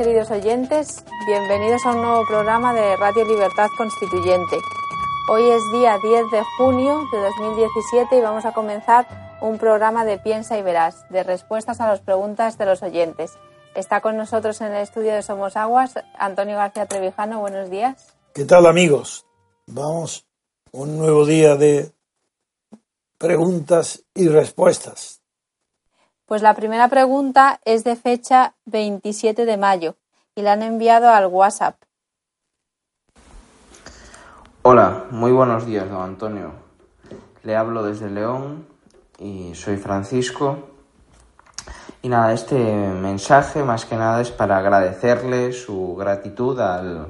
Queridos oyentes. Bienvenidos a un nuevo programa de Radio Libertad Constituyente. Hoy es día 10 de junio de 2017 y vamos a comenzar un programa de Piensa y Verás, de respuestas a las preguntas de los oyentes. Está con nosotros en el estudio de Somos Aguas Antonio García Trevijano. Buenos días. ¿Qué tal, amigos? Vamos, un nuevo día de preguntas y respuestas. Pues la primera pregunta es de fecha 27 de mayo y la han enviado al WhatsApp. Hola, muy buenos días, don Antonio. Le hablo desde León y soy Francisco. Y nada, este mensaje más que nada es para agradecerle su gratitud al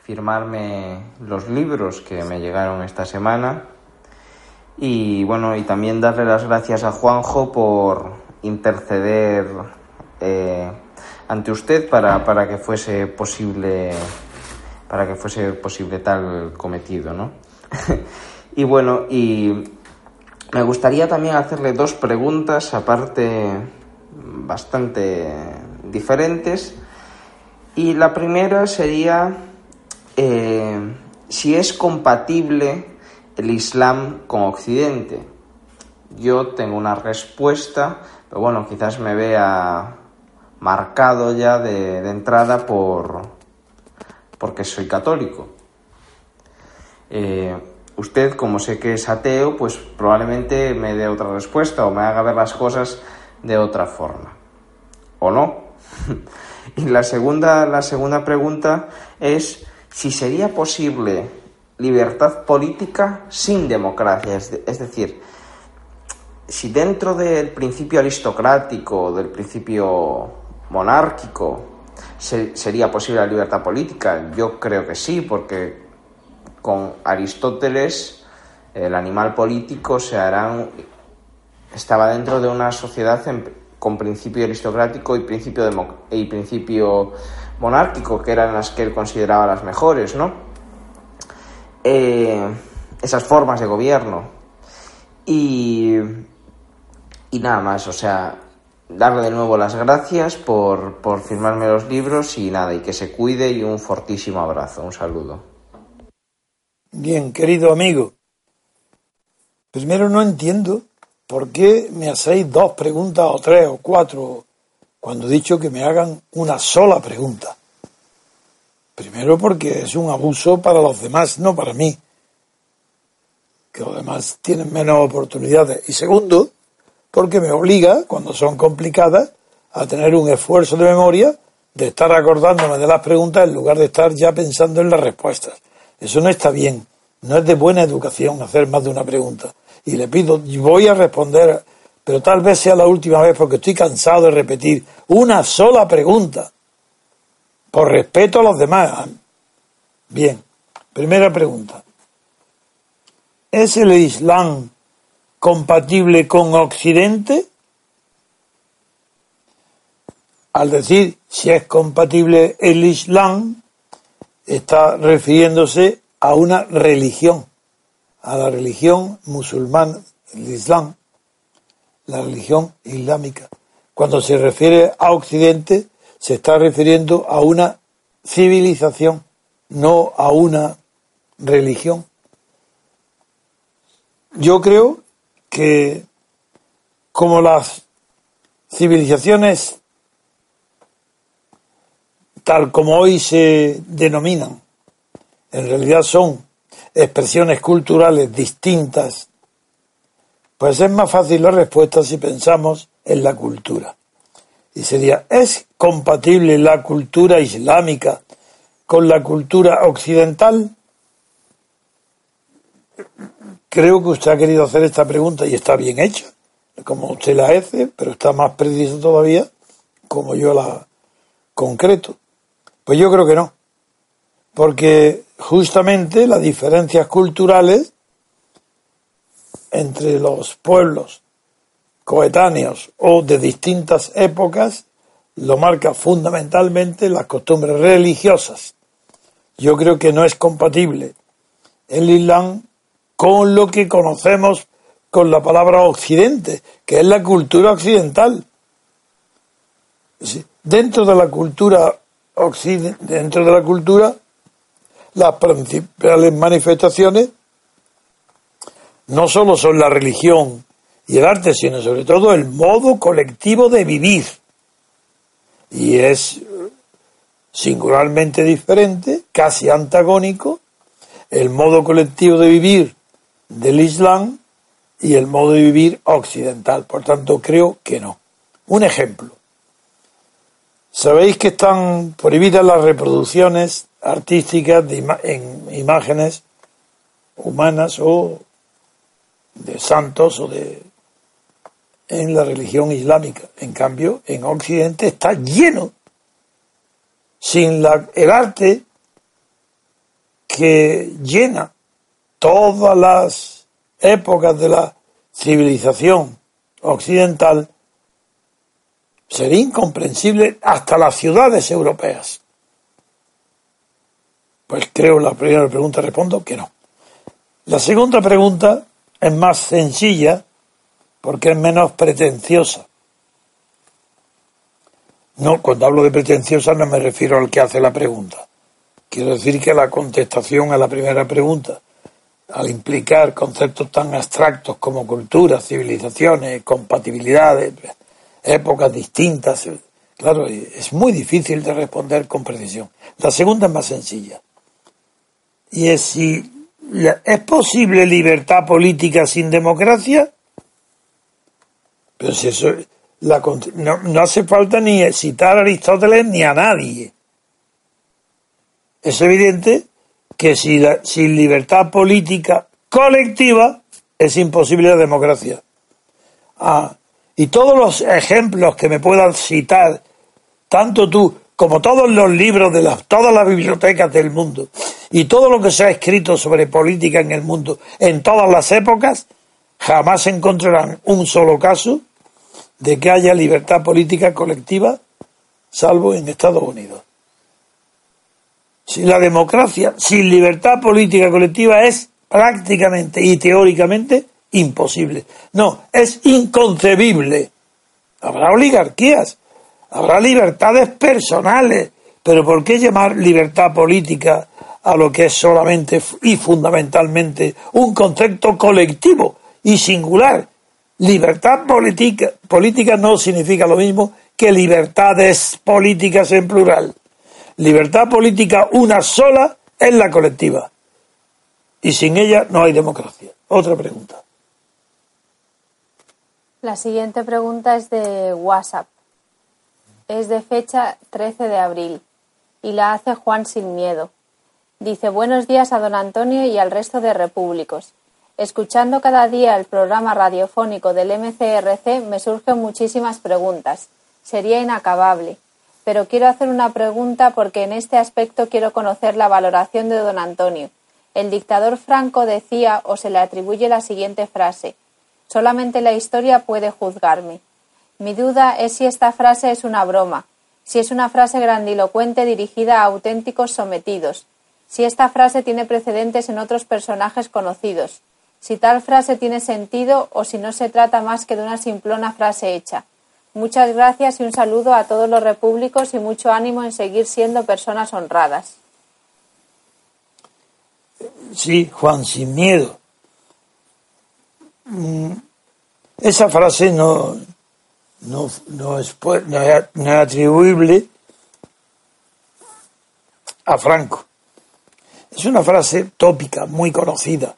firmarme los libros que me llegaron esta semana. Y bueno, y también darle las gracias a Juanjo por interceder eh, ante usted para, para, que fuese posible para que fuese posible tal cometido, ¿no? y bueno, y me gustaría también hacerle dos preguntas, aparte bastante diferentes. Y la primera sería eh, si es compatible el Islam con Occidente. Yo tengo una respuesta pero bueno, quizás me vea marcado ya de, entrada por porque soy católico. Eh, usted, como sé que es ateo, pues probablemente me dé otra respuesta o me haga ver las cosas de otra forma. ¿O no? y la segunda, la segunda pregunta es si sería posible libertad política sin democracia. es decir, si dentro del principio aristocrático, del principio monárquico, sería posible la libertad política, yo creo que sí, porque con Aristóteles el animal político se hará estaba dentro de una sociedad con principio aristocrático y principio, y principio monárquico, que eran las que él consideraba las mejores, ¿no? Eh, esas formas de gobierno. Y y nada más, o sea, darle de nuevo las gracias por, por firmarme los libros y nada, y que se cuide y un fortísimo abrazo, un saludo. Bien, querido amigo, primero no entiendo por qué me hacéis dos preguntas o tres o cuatro cuando he dicho que me hagan una sola pregunta. Primero porque es un abuso para los demás, no para mí, que los demás tienen menos oportunidades. Y segundo, porque me obliga, cuando son complicadas, a tener un esfuerzo de memoria de estar acordándome de las preguntas en lugar de estar ya pensando en las respuestas. Eso no está bien, no es de buena educación hacer más de una pregunta. Y le pido, voy a responder, pero tal vez sea la última vez porque estoy cansado de repetir una sola pregunta, por respeto a los demás. Bien, primera pregunta. ¿Es el Islam compatible con Occidente? Al decir si es compatible el Islam, está refiriéndose a una religión, a la religión musulmana, el Islam, la religión islámica. Cuando se refiere a Occidente, se está refiriendo a una civilización, no a una religión. Yo creo que como las civilizaciones tal como hoy se denominan, en realidad son expresiones culturales distintas, pues es más fácil la respuesta si pensamos en la cultura. Y sería, ¿es compatible la cultura islámica con la cultura occidental? Creo que usted ha querido hacer esta pregunta y está bien hecha, como usted la hace, pero está más preciso todavía como yo la concreto. Pues yo creo que no, porque justamente las diferencias culturales entre los pueblos coetáneos o de distintas épocas lo marca fundamentalmente las costumbres religiosas. Yo creo que no es compatible el Islam con lo que conocemos con la palabra occidente, que es la cultura occidental. Dentro de la cultura dentro de la cultura, las principales manifestaciones no solo son la religión y el arte, sino sobre todo el modo colectivo de vivir. Y es singularmente diferente, casi antagónico, el modo colectivo de vivir del Islam y el modo de vivir occidental. Por tanto, creo que no. Un ejemplo. Sabéis que están prohibidas las reproducciones artísticas de en imágenes humanas o de santos o de en la religión islámica. En cambio, en Occidente está lleno, sin la, el arte que llena todas las épocas de la civilización occidental, Sería incomprensible hasta las ciudades europeas. Pues creo la primera pregunta respondo que no. La segunda pregunta es más sencilla porque es menos pretenciosa. No, cuando hablo de pretenciosa no me refiero al que hace la pregunta. Quiero decir que la contestación a la primera pregunta, al implicar conceptos tan abstractos como cultura, civilizaciones, compatibilidades, épocas distintas. Claro, es muy difícil de responder con precisión. La segunda es más sencilla. Y es si es posible libertad política sin democracia. Pero si eso la, no, no hace falta ni citar a Aristóteles ni a nadie. Es evidente que si la, sin libertad política colectiva es imposible la democracia. Ah, y todos los ejemplos que me puedan citar, tanto tú como todos los libros de las, todas las bibliotecas del mundo y todo lo que se ha escrito sobre política en el mundo en todas las épocas, jamás encontrarán un solo caso de que haya libertad política colectiva, salvo en Estados Unidos. La democracia sin libertad política colectiva es prácticamente y teóricamente imposible. No, es inconcebible. Habrá oligarquías, habrá libertades personales, pero ¿por qué llamar libertad política a lo que es solamente y fundamentalmente un concepto colectivo y singular? Libertad política, política no significa lo mismo que libertades políticas en plural. Libertad política una sola es la colectiva. Y sin ella no hay democracia. Otra pregunta. La siguiente pregunta es de WhatsApp. Es de fecha 13 de abril y la hace Juan Sin Miedo. Dice buenos días a don Antonio y al resto de repúblicos. Escuchando cada día el programa radiofónico del MCRC me surgen muchísimas preguntas. Sería inacabable. Pero quiero hacer una pregunta porque en este aspecto quiero conocer la valoración de don Antonio. El dictador Franco decía o se le atribuye la siguiente frase Solamente la historia puede juzgarme. Mi duda es si esta frase es una broma, si es una frase grandilocuente dirigida a auténticos sometidos, si esta frase tiene precedentes en otros personajes conocidos, si tal frase tiene sentido o si no se trata más que de una simplona frase hecha. Muchas gracias y un saludo a todos los repúblicos y mucho ánimo en seguir siendo personas honradas. Sí, Juan, sin miedo. Mm, esa frase no, no, no, es, no es atribuible a Franco. Es una frase tópica, muy conocida.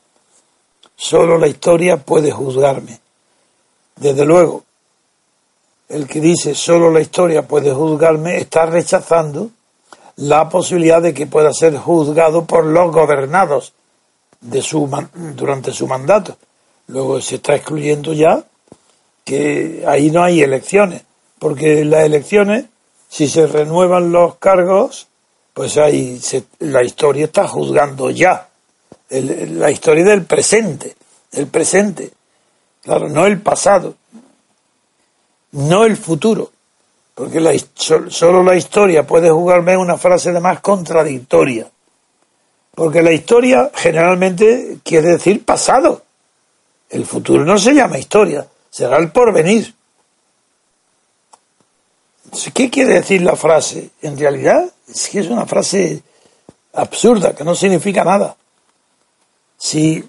Solo la historia puede juzgarme. Desde luego, el que dice solo la historia puede juzgarme está rechazando la posibilidad de que pueda ser juzgado por los gobernados de su, durante su mandato. Luego se está excluyendo ya que ahí no hay elecciones, porque las elecciones, si se renuevan los cargos, pues ahí la historia está juzgando ya, la historia del presente, el presente, claro, no el pasado, no el futuro, porque la, solo la historia puede jugarme una frase de más contradictoria, porque la historia generalmente quiere decir pasado, el futuro no se llama historia, será el porvenir. ¿Qué quiere decir la frase? En realidad es que es una frase absurda, que no significa nada. Si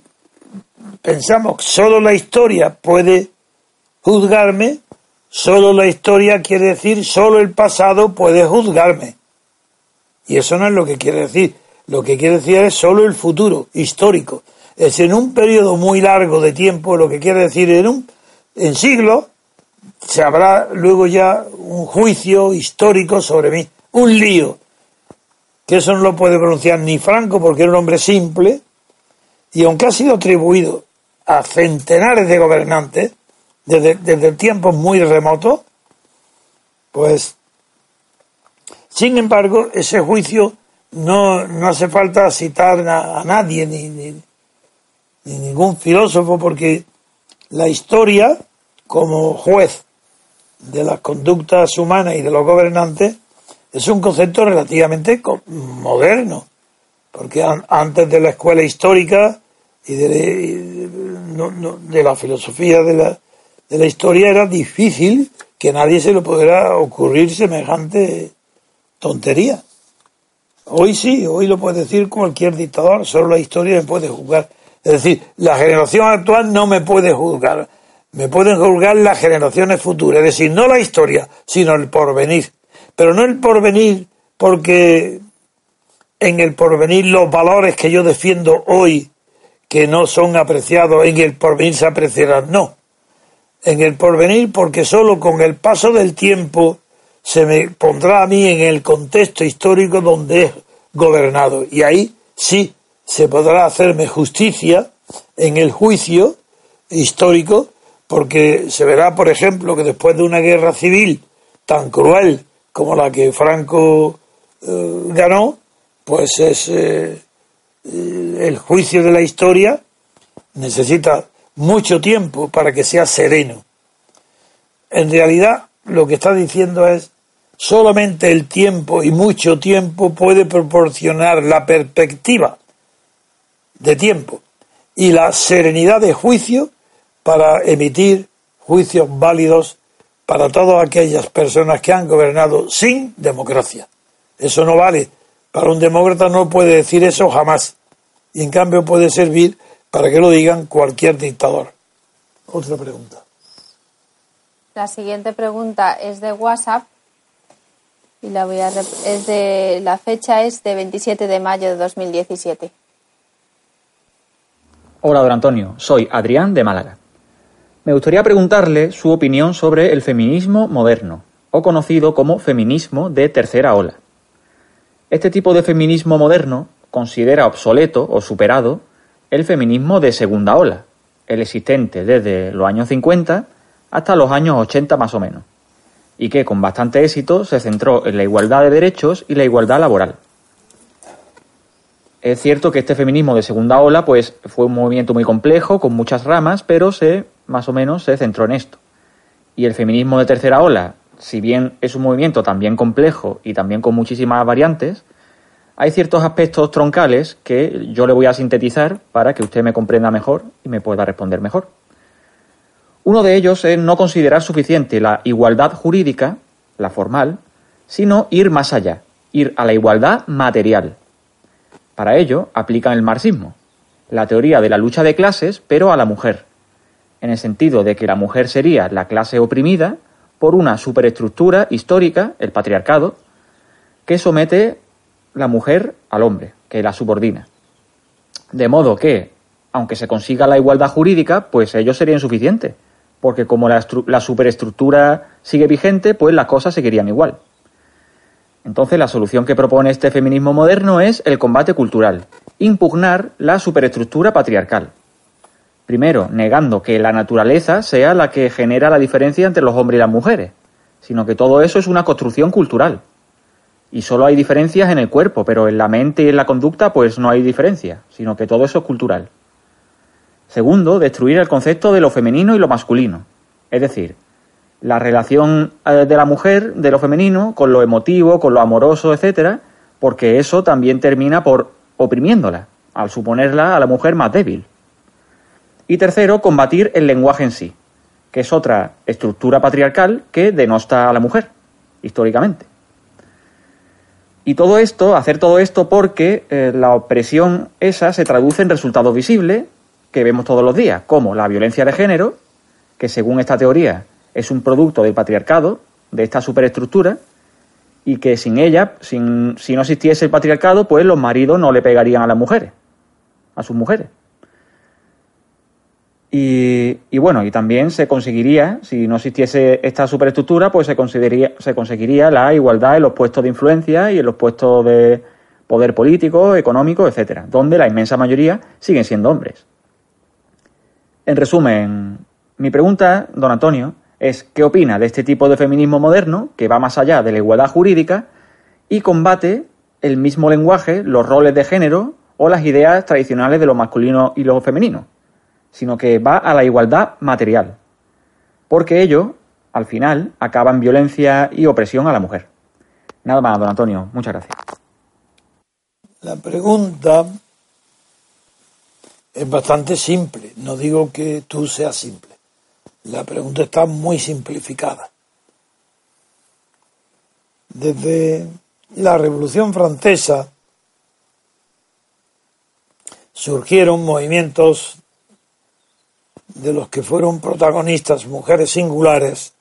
pensamos que solo la historia puede juzgarme, solo la historia quiere decir solo el pasado puede juzgarme. Y eso no es lo que quiere decir. Lo que quiere decir es solo el futuro histórico. Es en un periodo muy largo de tiempo, lo que quiere decir en un en siglos, se habrá luego ya un juicio histórico sobre mí, un lío, que eso no lo puede pronunciar ni Franco porque era un hombre simple, y aunque ha sido atribuido a centenares de gobernantes desde, desde tiempos muy remotos, pues, sin embargo, ese juicio no, no hace falta citar a, nadie ni, ni ningún filósofo porque la historia como juez de las conductas humanas y de los gobernantes es un concepto relativamente moderno, porque antes de la escuela histórica y de, de la filosofía de la, de la historia era difícil que nadie se le pudiera ocurrir semejante tontería. Hoy sí, hoy lo puede decir cualquier dictador, solo la historia me puede juzgar. Es decir, la generación actual no me puede juzgar me pueden juzgar las generaciones futuras, es decir, no la historia, sino el porvenir. Pero no el porvenir porque en el porvenir los valores que yo defiendo hoy, que no son apreciados, en el porvenir se apreciarán, no. En el porvenir porque solo con el paso del tiempo se me pondrá a mí en el contexto histórico donde he gobernado. Y ahí sí se podrá hacerme justicia en el juicio histórico porque se verá, por ejemplo, que después de una guerra civil tan cruel como la que Franco eh, ganó, pues es eh, el juicio de la historia necesita mucho tiempo para que sea sereno. En realidad, lo que está diciendo es solamente el tiempo y mucho tiempo puede proporcionar la perspectiva de tiempo y la serenidad de juicio para emitir juicios válidos para todas aquellas personas que han gobernado sin democracia. Eso no vale. Para un demócrata no puede decir eso jamás. Y en cambio puede servir para que lo digan cualquier dictador. Otra pregunta. La siguiente pregunta es de WhatsApp y la voy a es de la fecha es de 27 de mayo de 2017. Hola, don Antonio. Soy Adrián de Málaga. Me gustaría preguntarle su opinión sobre el feminismo moderno, o conocido como feminismo de tercera ola. Este tipo de feminismo moderno considera obsoleto o superado el feminismo de segunda ola, el existente desde los años 50 hasta los años 80 más o menos, y que con bastante éxito se centró en la igualdad de derechos y la igualdad laboral. Es cierto que este feminismo de segunda ola pues fue un movimiento muy complejo, con muchas ramas, pero se más o menos se centró en esto. Y el feminismo de tercera ola, si bien es un movimiento también complejo y también con muchísimas variantes, hay ciertos aspectos troncales que yo le voy a sintetizar para que usted me comprenda mejor y me pueda responder mejor. Uno de ellos es no considerar suficiente la igualdad jurídica, la formal, sino ir más allá, ir a la igualdad material. Para ello aplican el marxismo, la teoría de la lucha de clases, pero a la mujer, en el sentido de que la mujer sería la clase oprimida por una superestructura histórica, el patriarcado, que somete la mujer al hombre, que la subordina. De modo que, aunque se consiga la igualdad jurídica, pues ello sería insuficiente, porque como la, superestructura sigue vigente, pues las cosas seguirían igual. Entonces la solución que propone este feminismo moderno es el combate cultural, impugnar la superestructura patriarcal. Primero, negando que la naturaleza sea la que genera la diferencia entre los hombres y las mujeres, sino que todo eso es una construcción cultural. Y solo hay diferencias en el cuerpo, pero en la mente y en la conducta pues no hay diferencia, sino que todo eso es cultural. Segundo, destruir el concepto de lo femenino y lo masculino. Es decir, la relación eh, de la mujer, de lo femenino, con lo emotivo, con lo amoroso, etcétera, porque eso también termina por oprimiéndola, al suponerla a la mujer más débil. Y tercero, combatir el lenguaje en sí, que es otra estructura patriarcal que denosta a la mujer, históricamente. Y todo esto, hacer todo esto porque eh, la opresión esa se traduce en resultados visibles que vemos todos los días, como la violencia de género, que según esta teoría es un producto del patriarcado, de esta superestructura, y que sin ella, sin, si no existiese el patriarcado, pues los maridos no le pegarían a las mujeres, a sus mujeres. Y, bueno, y también se conseguiría, si no existiese esta superestructura, pues se, conseguiría, se conseguiría la igualdad en los puestos de influencia y en los puestos de poder político, económico, etcétera, donde la inmensa mayoría siguen siendo hombres. En resumen, mi pregunta, don Antonio, es ¿qué opina de este tipo de feminismo moderno que va más allá de la igualdad jurídica y combate el mismo lenguaje, los roles de género o las ideas tradicionales de lo masculino y lo femenino, sino que va a la igualdad material? Porque ello, al final, acaba en violencia y opresión a la mujer. Nada más, don Antonio. Muchas gracias. La pregunta es bastante simple. No digo que tú seas simple. La pregunta está muy simplificada. Desde la Revolución Francesa surgieron movimientos de los que fueron protagonistas mujeres singulares,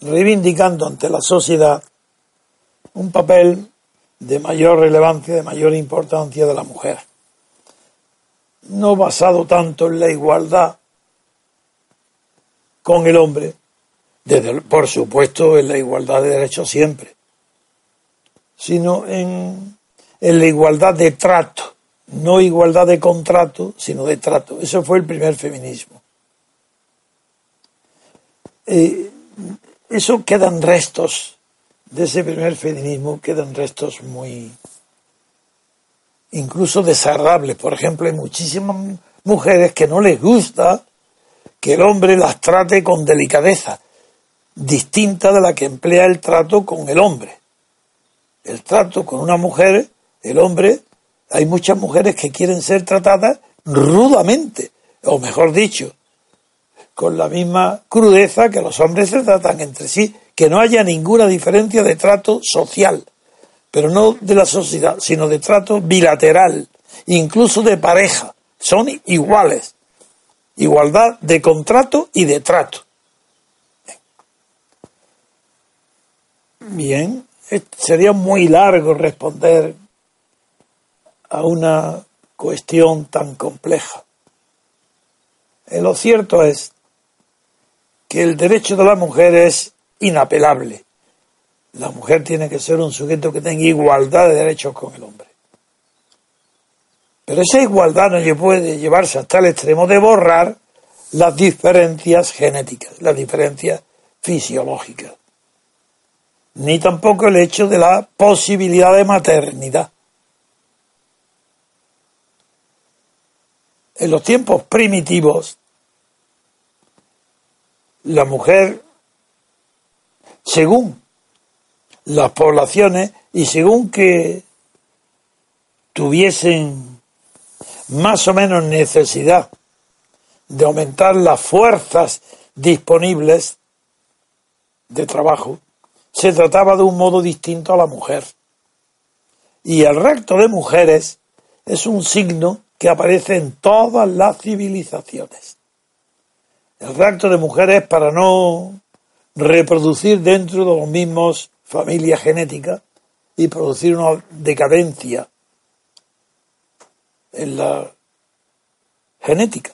reivindicando ante la sociedad un papel de mayor relevancia, de mayor importancia de la mujer. No basado tanto en la igualdad con el hombre, desde, por supuesto en la igualdad de derechos siempre, sino en, en la igualdad de trato, no igualdad de contrato, sino de trato. Eso fue el primer feminismo. Eh, eso quedan restos de ese primer feminismo, quedan restos muy, incluso desagradables. Por ejemplo, hay muchísimas mujeres que no les gusta que el hombre las trate con delicadeza, distinta de la que emplea el trato con el hombre. El trato con una mujer, el hombre, hay muchas mujeres que quieren ser tratadas rudamente, o mejor dicho, con la misma crudeza que los hombres se tratan entre sí, que no haya ninguna diferencia de trato social pero no de la sociedad, sino de trato bilateral, incluso de pareja. Son iguales. Igualdad de contrato y de trato. Bien, sería muy largo responder a una cuestión tan compleja. Eh, lo cierto es que el derecho de la mujer es inapelable la mujer tiene que ser un sujeto que tenga igualdad de derechos con el hombre. Pero esa igualdad no puede llevarse hasta el extremo de borrar las diferencias genéticas, las diferencias fisiológicas. Ni tampoco el hecho de la posibilidad de maternidad. En los tiempos primitivos, la mujer, según las poblaciones y según que tuviesen más o menos necesidad de aumentar las fuerzas disponibles de trabajo, se trataba de un modo distinto a la mujer. Y el recto de mujeres es un signo que aparece en todas las civilizaciones. El rapto de mujeres para no reproducir dentro de los mismos familias genéticas y producir una decadencia en la genética.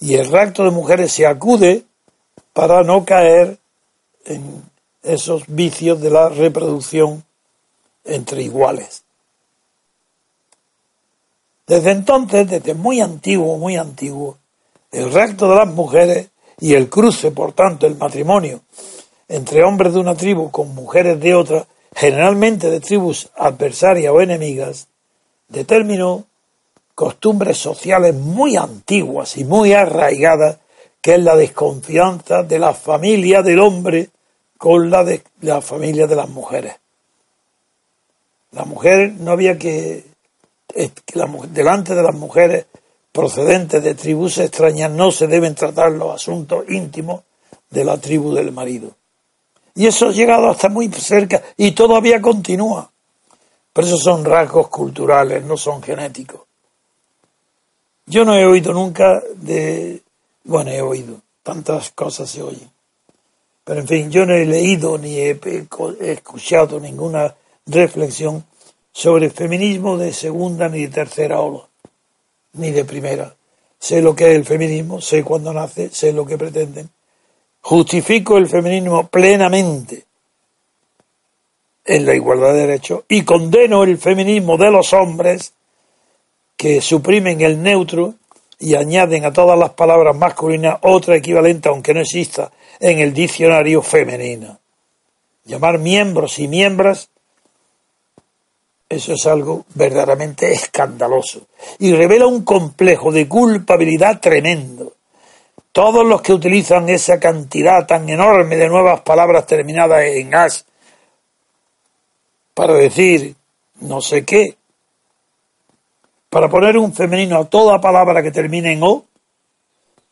Y el rapto de mujeres se acude para no caer en esos vicios de la reproducción entre iguales. Desde entonces, desde muy antiguo, muy antiguo, el rapto de las mujeres y el cruce, por tanto, el matrimonio entre hombres de una tribu con mujeres de otra, generalmente de tribus adversarias o enemigas, determinó costumbres sociales muy antiguas y muy arraigadas, que es la desconfianza de la familia del hombre con la de la familia de las mujeres. La mujer no había que delante de las mujeres procedentes de tribus extrañas no se deben tratar los asuntos íntimos de la tribu del marido. Y eso ha llegado hasta muy cerca y todavía continúa. Pero esos son rasgos culturales, no son genéticos. Yo no he oído nunca de... Bueno, he oído, tantas cosas se oyen. Pero en fin, yo no he leído ni he escuchado ninguna reflexión sobre feminismo de segunda ni de tercera ola, ni de primera. Sé lo que es el feminismo, sé cuándo nace, sé lo que pretenden. Justifico el feminismo plenamente en la igualdad de derechos y condeno el feminismo de los hombres que suprimen el neutro y añaden a todas las palabras masculinas otra equivalente, aunque no exista, en el diccionario femenino. Llamar miembros y miembros eso es algo verdaderamente escandaloso y revela un complejo de culpabilidad tremendo. Todos los que utilizan esa cantidad tan enorme de nuevas palabras terminadas en as para decir no sé qué, para poner un femenino a toda palabra que termine en o,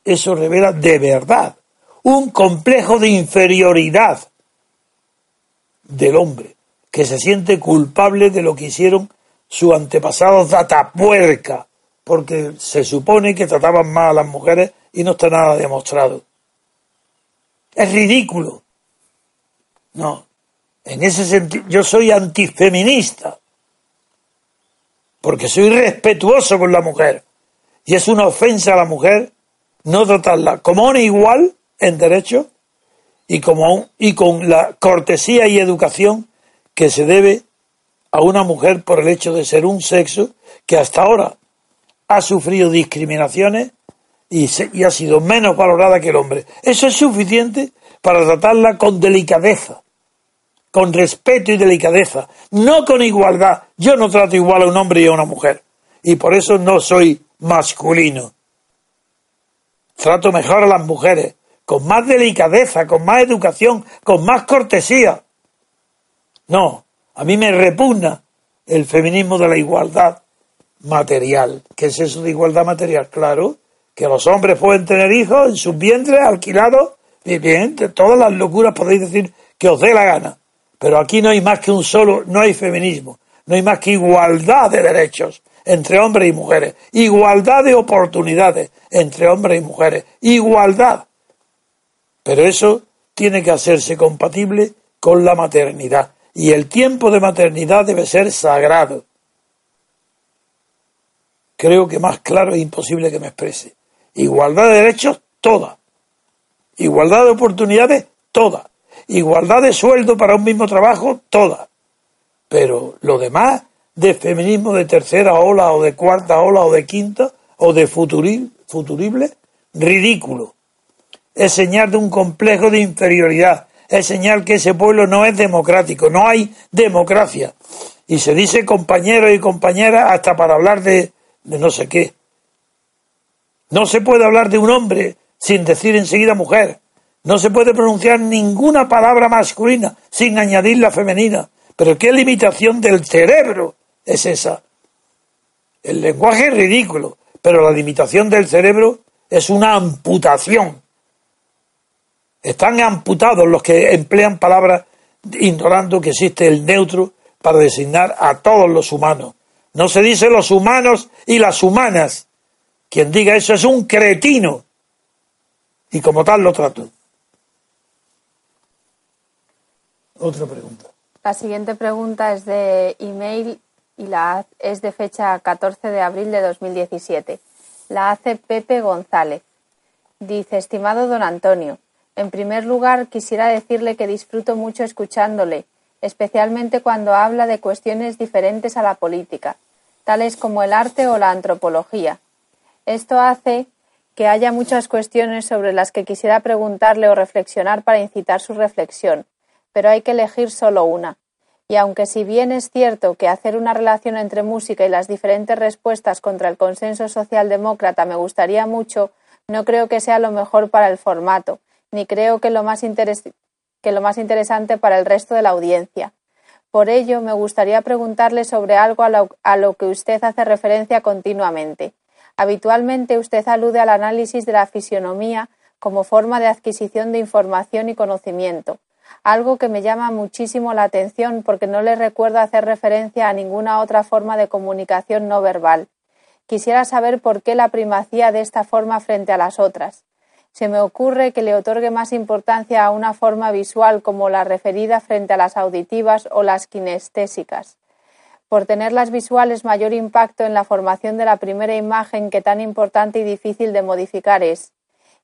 eso revela de verdad un complejo de inferioridad del hombre que se siente culpable de lo que hicieron sus antepasados datapuerca, porque se supone que trataban mal a las mujeres y no está nada demostrado. Es ridículo. No. En ese sentido, yo soy antifeminista, porque soy respetuoso con la mujer. Y es una ofensa a la mujer no tratarla como una igual en derecho y, como, y con la cortesía y educación que se debe a una mujer por el hecho de ser un sexo que hasta ahora ha sufrido discriminaciones y, y ha sido menos valorada que el hombre. Eso es suficiente para tratarla con delicadeza, con respeto y delicadeza, no con igualdad. Yo no trato igual a un hombre y a una mujer, y por eso no soy masculino. Trato mejor a las mujeres, con más delicadeza, con más educación, con más cortesía. No, a mí me repugna el feminismo de la igualdad material. ¿Qué es eso de igualdad material? Claro, que los hombres pueden tener hijos en sus vientres alquilados. Bien, de todas las locuras podéis decir que os dé la gana. Pero aquí no hay más que un solo, no hay feminismo. No hay más que igualdad de derechos entre hombres y mujeres. Igualdad de oportunidades entre hombres y mujeres. Igualdad. Pero eso tiene que hacerse compatible con la maternidad y el tiempo de maternidad debe ser sagrado. Creo que más claro es imposible que me exprese. Igualdad de derechos, toda. Igualdad de oportunidades, toda. Igualdad de sueldo para un mismo trabajo, toda. Pero lo demás, de feminismo de tercera ola o de cuarta ola o de quinta o de futurible, ridículo. Es señal de un complejo de inferioridad es señal que ese pueblo no es democrático, no hay democracia. Y se dice compañero y compañera hasta para hablar de, de no sé qué. No se puede hablar de un hombre sin decir enseguida mujer. No se puede pronunciar ninguna palabra masculina sin añadir la femenina. Pero qué limitación del cerebro es esa. El lenguaje es ridículo, pero la limitación del cerebro es una amputación. Están amputados los que emplean palabras ignorando que existe el neutro para designar a todos los humanos. No se dice los humanos y las humanas. Quien diga eso es un cretino. Y como tal lo trato. Otra pregunta. La siguiente pregunta es de email y la es de fecha 14 de abril de 2017. La hace Pepe González. Dice, estimado don Antonio, en primer lugar quisiera decirle que disfruto mucho escuchándole, especialmente cuando habla de cuestiones diferentes a la política, tales como el arte o la antropología. Esto hace que haya muchas cuestiones sobre las que quisiera preguntarle o reflexionar para incitar su reflexión, pero hay que elegir solo una. Y aunque si bien es cierto que hacer una relación entre música y las diferentes respuestas contra el consenso socialdemócrata me gustaría mucho, no creo que sea lo mejor para el formato, ni creo que lo más, que lo más interesante para el resto de la audiencia. Por ello, me gustaría preguntarle sobre algo a lo que usted hace referencia continuamente. Habitualmente usted alude al análisis de la fisionomía como forma de adquisición de información y conocimiento algo que me llama muchísimo la atención porque no le recuerdo hacer referencia a ninguna otra forma de comunicación no verbal. Quisiera saber por qué la primacía de esta forma frente a las otras. Se me ocurre que le otorgue más importancia a una forma visual como la referida frente a las auditivas o las kinestésicas. Por tener las visuales mayor impacto en la formación de la primera imagen que tan importante y difícil de modificar es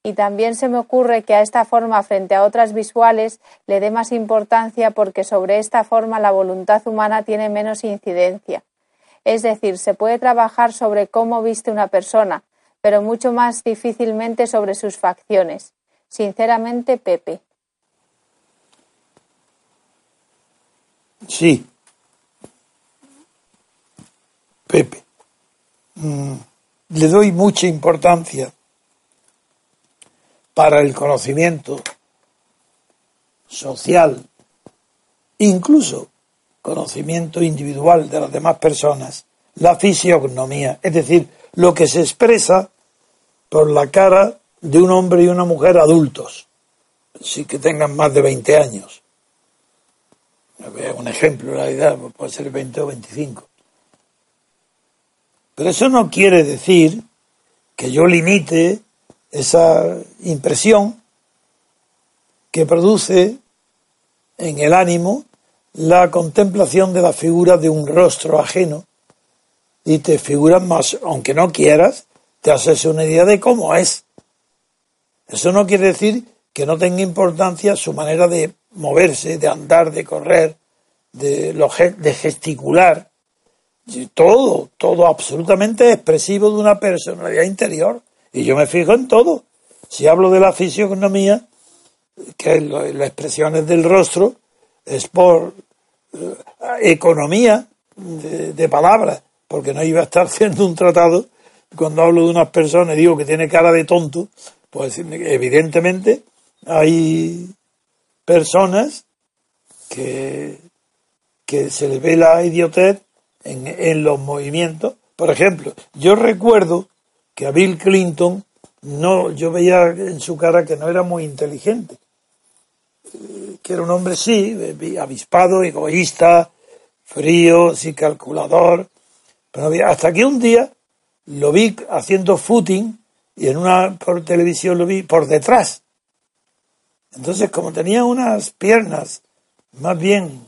y también se me ocurre que a esta forma frente a otras visuales le dé más importancia porque sobre esta forma la voluntad humana tiene menos incidencia. Es decir, se puede trabajar sobre cómo viste una persona, pero mucho más difícilmente sobre sus facciones. Sinceramente, Pepe. Sí. Pepe. Mm, le doy mucha importancia para el conocimiento social, incluso conocimiento individual de las demás personas, la fisiognomía, es decir, lo que se expresa por la cara de un hombre y una mujer adultos, sí que tengan más de 20 años. Un ejemplo, la realidad puede ser 20 o 25. Pero eso no quiere decir que yo limite esa impresión que produce en el ánimo la contemplación de la figura de un rostro ajeno y te figuras más, aunque no quieras, te haces una idea de cómo es. Eso no quiere decir que no tenga importancia su manera de moverse, de andar, de correr, de, de gesticular. Todo, todo absolutamente expresivo de una personalidad interior. Y yo me fijo en todo. Si hablo de la fisionomía, que las expresiones del rostro, es por eh, economía de, palabras, porque no iba a estar haciendo un tratado cuando hablo de unas personas y digo que tiene cara de tonto, pues evidentemente hay personas que, que se les ve la idiotez en, en los movimientos. Por ejemplo, yo recuerdo que a Bill Clinton no, yo veía en su cara que no era muy inteligente, que era un hombre sí, avispado, egoísta, frío, sí calculador, hasta que un día lo vi haciendo footing y en una por televisión lo vi por detrás. Entonces, como tenía unas piernas más bien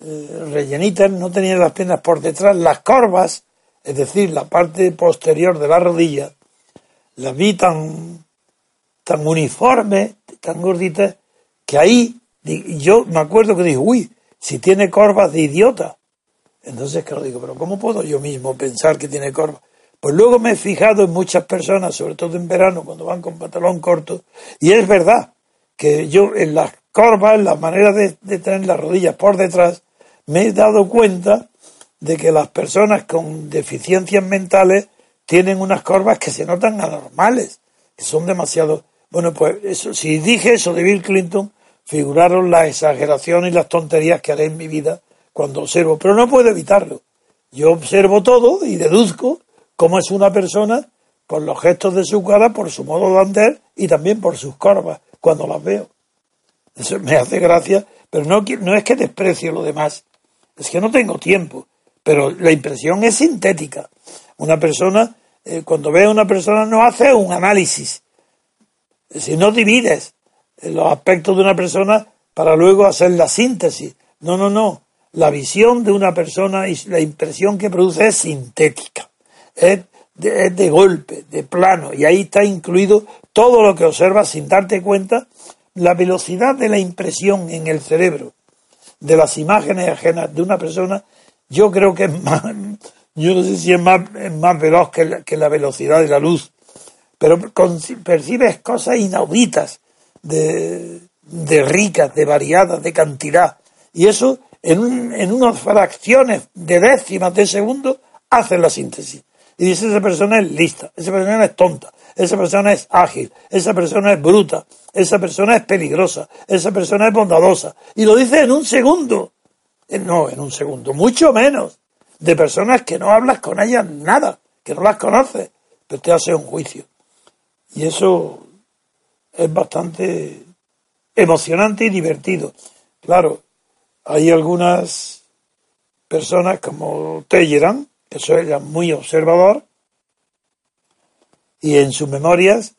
eh, rellenitas, no tenía las piernas por detrás, las corvas es decir, la parte posterior de la rodilla, la vi tan, tan uniforme, tan gordita, que ahí yo me acuerdo que dije, uy, si tiene corvas de idiota. Entonces, claro, digo, pero ¿cómo puedo yo mismo pensar que tiene corvas? Pues luego me he fijado en muchas personas, sobre todo en verano, cuando van con pantalón corto, y es verdad que yo en las corvas, en la manera de, de tener las rodillas por detrás, me he dado cuenta de que las personas con deficiencias mentales tienen unas corvas que se notan anormales, que son demasiado... Bueno, pues eso, si dije eso de Bill Clinton, figuraron las exageraciones y las tonterías que haré en mi vida cuando observo, pero no puedo evitarlo. Yo observo todo y deduzco cómo es una persona por los gestos de su cara, por su modo de andar y también por sus corvas cuando las veo. Eso me hace gracia, pero no, no es que desprecio lo demás, es que no tengo tiempo, pero la impresión es sintética. Una persona, eh, cuando ve a una persona, no hace un análisis. Si no divides los aspectos de una persona para luego hacer la síntesis. No, no, no. La visión de una persona y la impresión que produce es sintética. Es de, es de golpe, de plano. Y ahí está incluido todo lo que observas sin darte cuenta. La velocidad de la impresión en el cerebro de las imágenes ajenas de una persona, yo creo que es más, yo no sé si es más, más veloz que la, que la velocidad de la luz, pero percibes cosas inauditas, de, de ricas, de variadas, de cantidad. Y eso en, un, en unas fracciones de décimas de segundo hace la síntesis. Y dice, esa persona es lista, esa persona es tonta, esa persona es ágil, esa persona es bruta, esa persona es peligrosa, esa persona es bondadosa. Y lo dice en un segundo. Eh, no, en un segundo, mucho menos de personas que no hablas con ellas nada, que no las conoces, pero te hace un juicio. Y eso es bastante emocionante y divertido. Claro, hay algunas personas como Telleran, que es muy observador, y en sus memorias,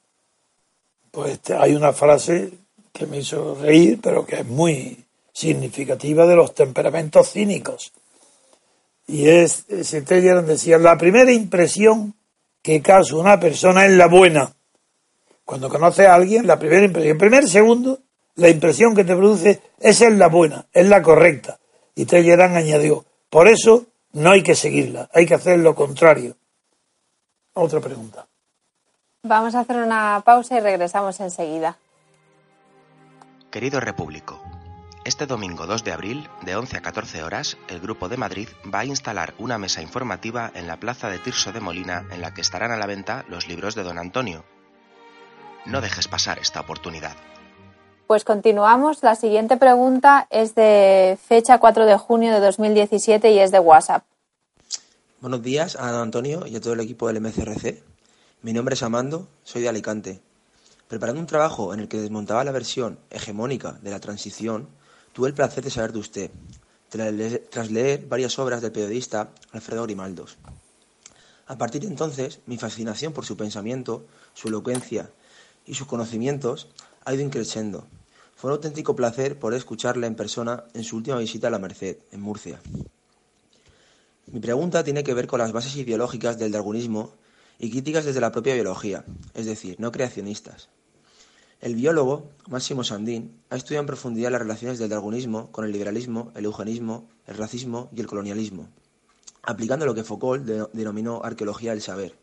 pues hay una frase que me hizo reír, pero que es muy significativa de los temperamentos cínicos. Y es, ese Telleran decía, la primera impresión que causa una persona es la buena. Cuando conoces a alguien, la primera impresión, el primer segundo, la impresión que te produce, esa es la buena, es la correcta. Y Telleran añadió, por eso no hay que seguirla, hay que hacer lo contrario. Otra pregunta. Vamos a hacer una pausa y regresamos enseguida. Querido Repúblico, este domingo 2 de abril, de 11 a 14 horas, el Grupo de Madrid va a instalar una mesa informativa en la plaza de Tirso de Molina en la que estarán a la venta los libros de don Antonio. No dejes pasar esta oportunidad. Pues continuamos. La siguiente pregunta es de fecha 4 de junio de 2017 y es de WhatsApp. Buenos días a don Antonio y a todo el equipo del MCRC. Mi nombre es Amando, soy de Alicante. Preparando un trabajo en el que desmontaba la versión hegemónica de la transición, Tuve el placer de saber de usted, tras leer varias obras del periodista Alfredo Grimaldos. A partir de entonces, mi fascinación por su pensamiento, su elocuencia y sus conocimientos ha ido increciendo. Fue un auténtico placer poder escucharla en persona en su última visita a la Merced, en Murcia. Mi pregunta tiene que ver con las bases ideológicas del darwinismo y críticas desde la propia biología, es decir, no creacionistas. El biólogo Máximo Sandín ha estudiado en profundidad las relaciones del darwinismo con el liberalismo, el eugenismo, el racismo y el colonialismo, aplicando lo que Foucault denominó arqueología del saber,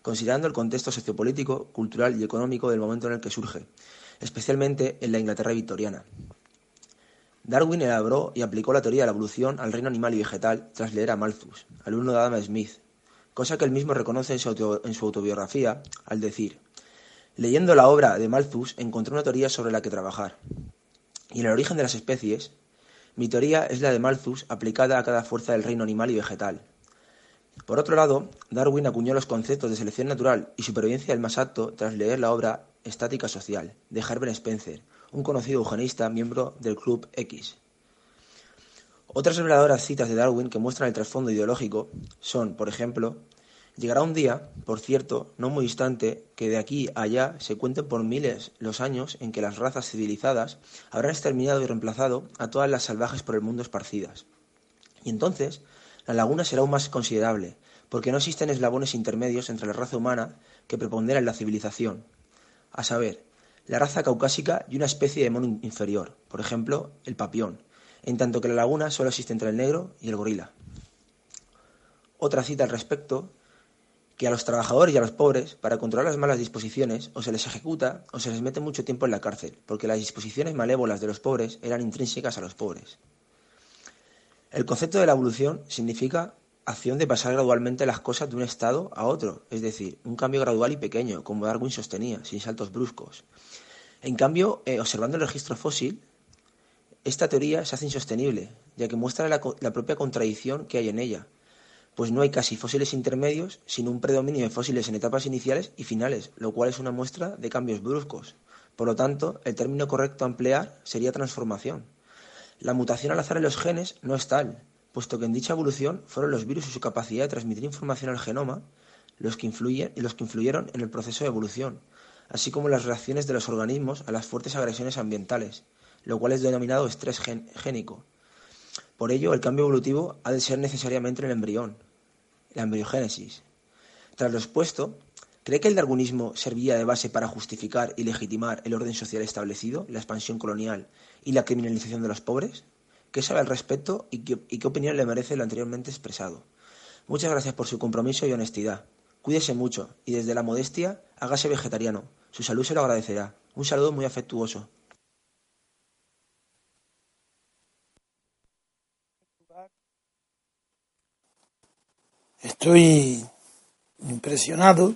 considerando el contexto sociopolítico, cultural y económico del momento en el que surge, especialmente en la Inglaterra victoriana. Darwin elaboró y aplicó la teoría de la evolución al reino animal y vegetal tras leer a Malthus, alumno de Adam Smith, cosa que él mismo reconoce en su autobiografía al decir Leyendo la obra de Malthus encontré una teoría sobre la que trabajar. Y en el origen de las especies, mi teoría es la de Malthus aplicada a cada fuerza del reino animal y vegetal. Por otro lado, Darwin acuñó los conceptos de selección natural y supervivencia del más apto tras leer la obra Estática Social de Herbert Spencer, un conocido eugenista miembro del Club X. Otras reveladoras citas de Darwin que muestran el trasfondo ideológico son, por ejemplo, Llegará un día, por cierto, no muy distante, que de aquí a allá se cuenten por miles los años en que las razas civilizadas habrán exterminado y reemplazado a todas las salvajes por el mundo esparcidas. Y entonces, la laguna será aún más considerable, porque no existen eslabones intermedios entre la raza humana que prepondera en la civilización, a saber, la raza caucásica y una especie de mono inferior, por ejemplo, el papión, en tanto que la laguna solo existe entre el negro y el gorila. Otra cita al respecto que a los trabajadores y a los pobres, para controlar las malas disposiciones, o se les ejecuta o se les mete mucho tiempo en la cárcel, porque las disposiciones malévolas de los pobres eran intrínsecas a los pobres. El concepto de la evolución significa acción de pasar gradualmente las cosas de un estado a otro, es decir, un cambio gradual y pequeño, como Darwin sostenía, sin saltos bruscos. En cambio, eh, observando el registro fósil, esta teoría se hace insostenible, ya que muestra la propia contradicción que hay en ella, pues no hay casi fósiles intermedios, sino un predominio de fósiles en etapas iniciales y finales, lo cual es una muestra de cambios bruscos. Por lo tanto, el término correcto a emplear sería transformación. La mutación al azar en los genes no es tal, puesto que en dicha evolución fueron los virus y su capacidad de transmitir información al genoma los que, influyen, los que influyeron en el proceso de evolución, así como las reacciones de los organismos a las fuertes agresiones ambientales, lo cual es denominado estrés génico. Por ello, el cambio evolutivo ha de ser necesariamente en el embrión, la embriogénesis. Tras lo expuesto, ¿cree que el darwinismo servía de base para justificar y legitimar el orden social establecido, la expansión colonial y la criminalización de los pobres? ¿Qué sabe al respecto y qué, opinión le merece lo anteriormente expresado? Muchas gracias por su compromiso y honestidad. Cuídese mucho y desde la modestia hágase vegetariano. Su salud se lo agradecerá. Un saludo muy afectuoso. Estoy impresionado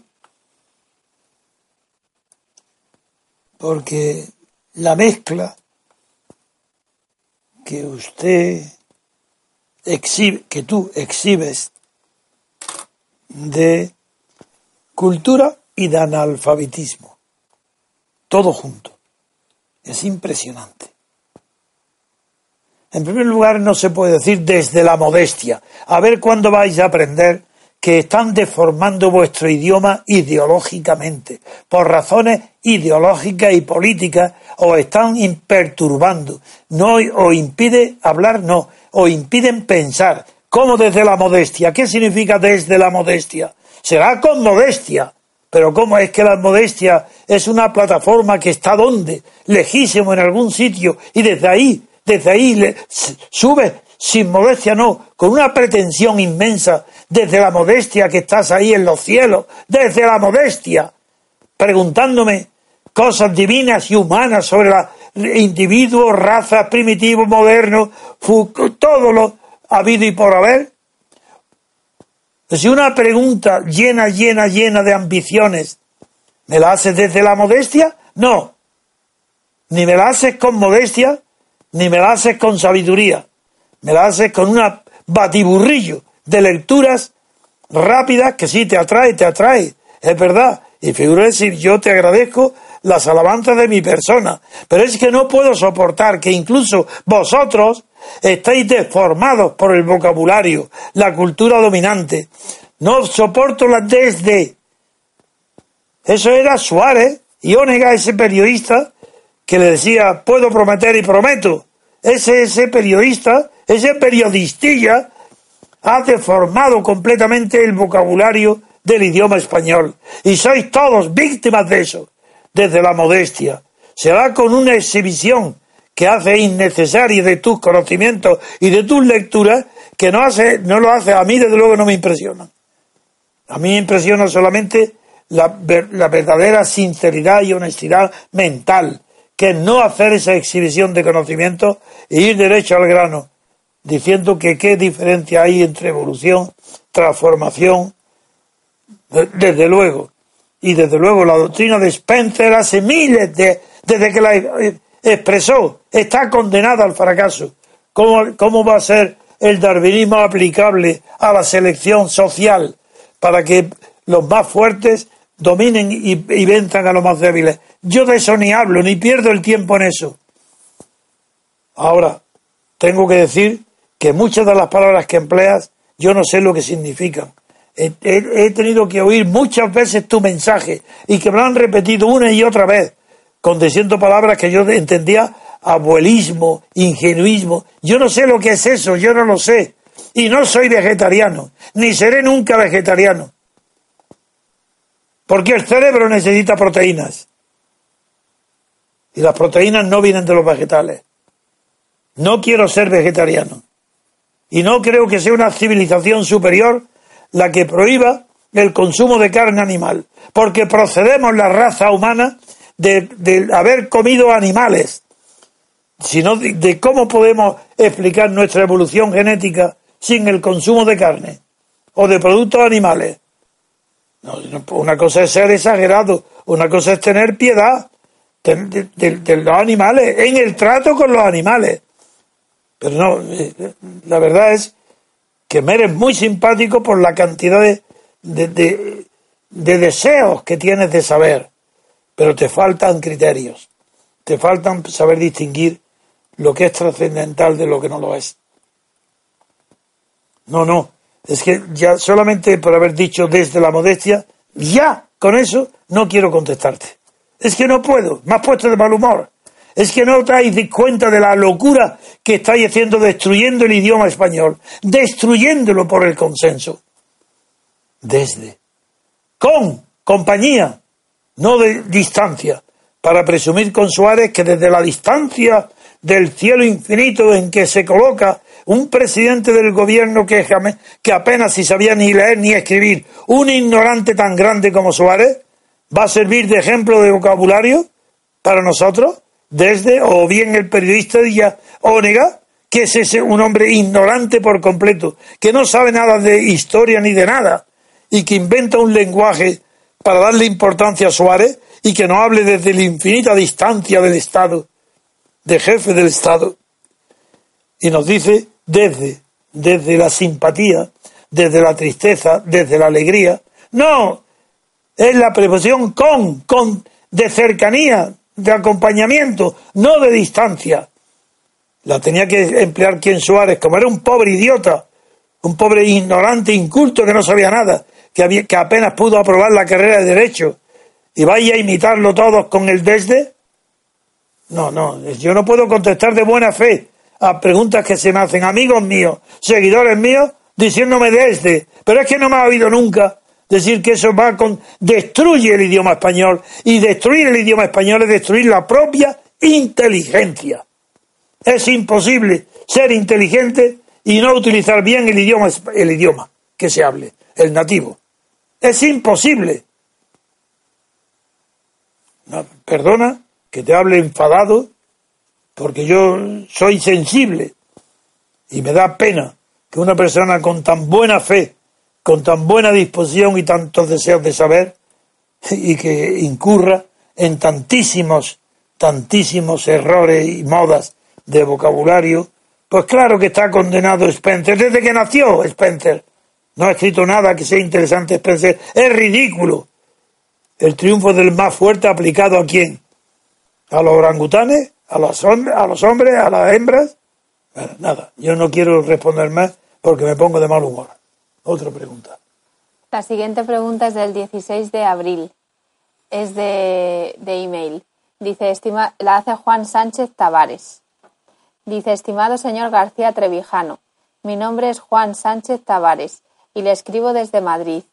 porque la mezcla que usted exhibe, que tú exhibes de cultura y de analfabetismo, todo junto. Es impresionante. En primer lugar, no se puede decir desde la modestia. A ver cuándo vais a aprender que están deformando vuestro idioma ideológicamente. Por razones ideológicas y políticas os están perturbando. No os impide hablar, no. Os impiden pensar. ¿Cómo desde la modestia? ¿Qué significa desde la modestia? Será con modestia. Pero ¿cómo es que la modestia es una plataforma que está donde? Lejísimo en algún sitio y desde ahí desde ahí sube sin modestia, no, con una pretensión inmensa, desde la modestia que estás ahí en los cielos, desde la modestia, preguntándome cosas divinas y humanas sobre el individuo, raza, primitivo, moderno, todo lo habido y por haber. Si una pregunta llena, llena, llena de ambiciones, ¿me la haces desde la modestia? No. Ni me la haces con modestia, ni me la haces con sabiduría, me la haces con un batiburrillo de lecturas rápidas que sí te atrae, te atrae, es verdad. Y figuro decir, yo te agradezco las alabanzas de mi persona, pero es que no puedo soportar que incluso vosotros estéis deformados por el vocabulario, la cultura dominante. No soporto la desde. Eso era Suárez y Onega, ese periodista, que le decía, puedo prometer y prometo. Ese, ese periodista, ese periodistilla, ha deformado completamente el vocabulario del idioma español. Y sois todos víctimas de eso, desde la modestia. Se va con una exhibición que hace innecesaria de tus conocimientos y de tus lecturas, que no, hace, no lo hace, a mí desde luego no me impresiona. A mí me impresiona solamente la, la verdadera sinceridad y honestidad mental que no hacer esa exhibición de conocimiento e ir derecho al grano, diciendo que qué diferencia hay entre evolución, transformación, desde luego. Y desde luego la doctrina de Spencer hace miles de, desde que la expresó, está condenada al fracaso. ¿Cómo, cómo va a ser el darwinismo aplicable a la selección social para que los más fuertes dominen y, y a los más débiles? Yo de eso ni hablo, ni pierdo el tiempo en eso. Ahora, tengo que decir que muchas de las palabras que empleas yo no sé lo que significan. He, tenido que oír muchas veces tu mensaje y que me lo han repetido una y otra vez, con diciendo palabras que yo entendía abuelismo, ingenuismo. Yo no sé lo que es eso, yo no lo sé. Y no soy vegetariano, ni seré nunca vegetariano. Porque el cerebro necesita proteínas. Y las proteínas no vienen de los vegetales. No quiero ser vegetariano. Y no creo que sea una civilización superior la que prohíba el consumo de carne animal. Porque procedemos la raza humana de, haber comido animales. Sino de, de cómo podemos explicar nuestra evolución genética sin el consumo de carne o de productos animales. una cosa es ser exagerado, una cosa es tener piedad de, los animales, en el trato con los animales. Pero no, eh, la verdad es que me eres muy simpático por la cantidad de, de, de deseos que tienes de saber, pero te faltan criterios, te faltan saber distinguir lo que es trascendental de lo que no lo es. No, no, es que ya solamente por haber dicho desde la modestia, ya con eso no quiero contestarte. Es que no puedo, me has puesto de mal humor. Es que no dais cuenta de la locura que estáis haciendo destruyendo el idioma español, destruyéndolo por el consenso. Desde, con, compañía, no de distancia, para presumir con Suárez que desde la distancia del cielo infinito en que se coloca un presidente del gobierno que apenas si sabía ni leer ni escribir, un ignorante tan grande como Suárez, va a servir de ejemplo de vocabulario para nosotros, desde, o bien el periodista Díaz Ónega, que es ese, un hombre ignorante por completo, que no sabe nada de historia ni de nada, y que inventa un lenguaje para darle importancia a Suárez y que no hable desde la infinita distancia del Estado, de jefe del Estado, y nos dice desde, desde la simpatía, desde la tristeza, desde la alegría. No, es la preposición con, con, de cercanía, de acompañamiento, no de distancia. La tenía que emplear quien Suárez, como era un pobre idiota, un pobre ignorante, inculto que no sabía nada, que, que apenas pudo aprobar la carrera de Derecho, y vaya a imitarlo todos con el desde. No, no, yo no puedo contestar de buena fe a preguntas que se me hacen amigos míos, seguidores míos, diciéndome desde, pero es que no me ha oído nunca decir que eso va con destruye el idioma español y destruir el idioma español es destruir la propia inteligencia. Es imposible ser inteligente y no utilizar bien el idioma el idioma que se hable, el nativo. Es imposible. perdona que te hable enfadado porque yo soy sensible y me da pena que una persona con tan buena fe, con tan buena disposición y tantos deseos de saber, y que incurra en tantísimos, tantísimos errores y modas de vocabulario, pues claro que está condenado Spencer desde que nació Spencer. No ha escrito nada que sea interesante Spencer. Es ridículo. El triunfo del más fuerte aplicado a quién? ¿A los orangutanes? a los, a los hombres, a las hembras. nada, yo no quiero responder más porque me pongo de mal humor. Otra pregunta. La siguiente pregunta es del 16 de abril. Es de, de email. Dice, estima, la hace Juan Sánchez Tavares. Dice, estimado señor García Trevijano, mi nombre es Juan Sánchez Tavares y le escribo desde Madrid.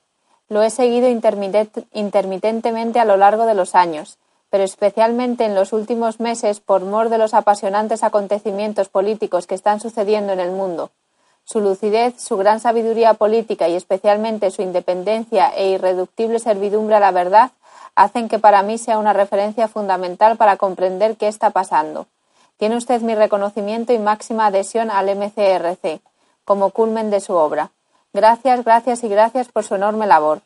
Lo he seguido intermitentemente a lo largo de los años pero especialmente en los últimos meses por mor de los apasionantes acontecimientos políticos que están sucediendo en el mundo. Su lucidez, su gran sabiduría política y especialmente su independencia e irreductible servidumbre a la verdad hacen que para mí sea una referencia fundamental para comprender qué está pasando. Tiene usted mi reconocimiento y máxima adhesión al MCRC, como culmen de su obra. Gracias, gracias y gracias por su enorme labor.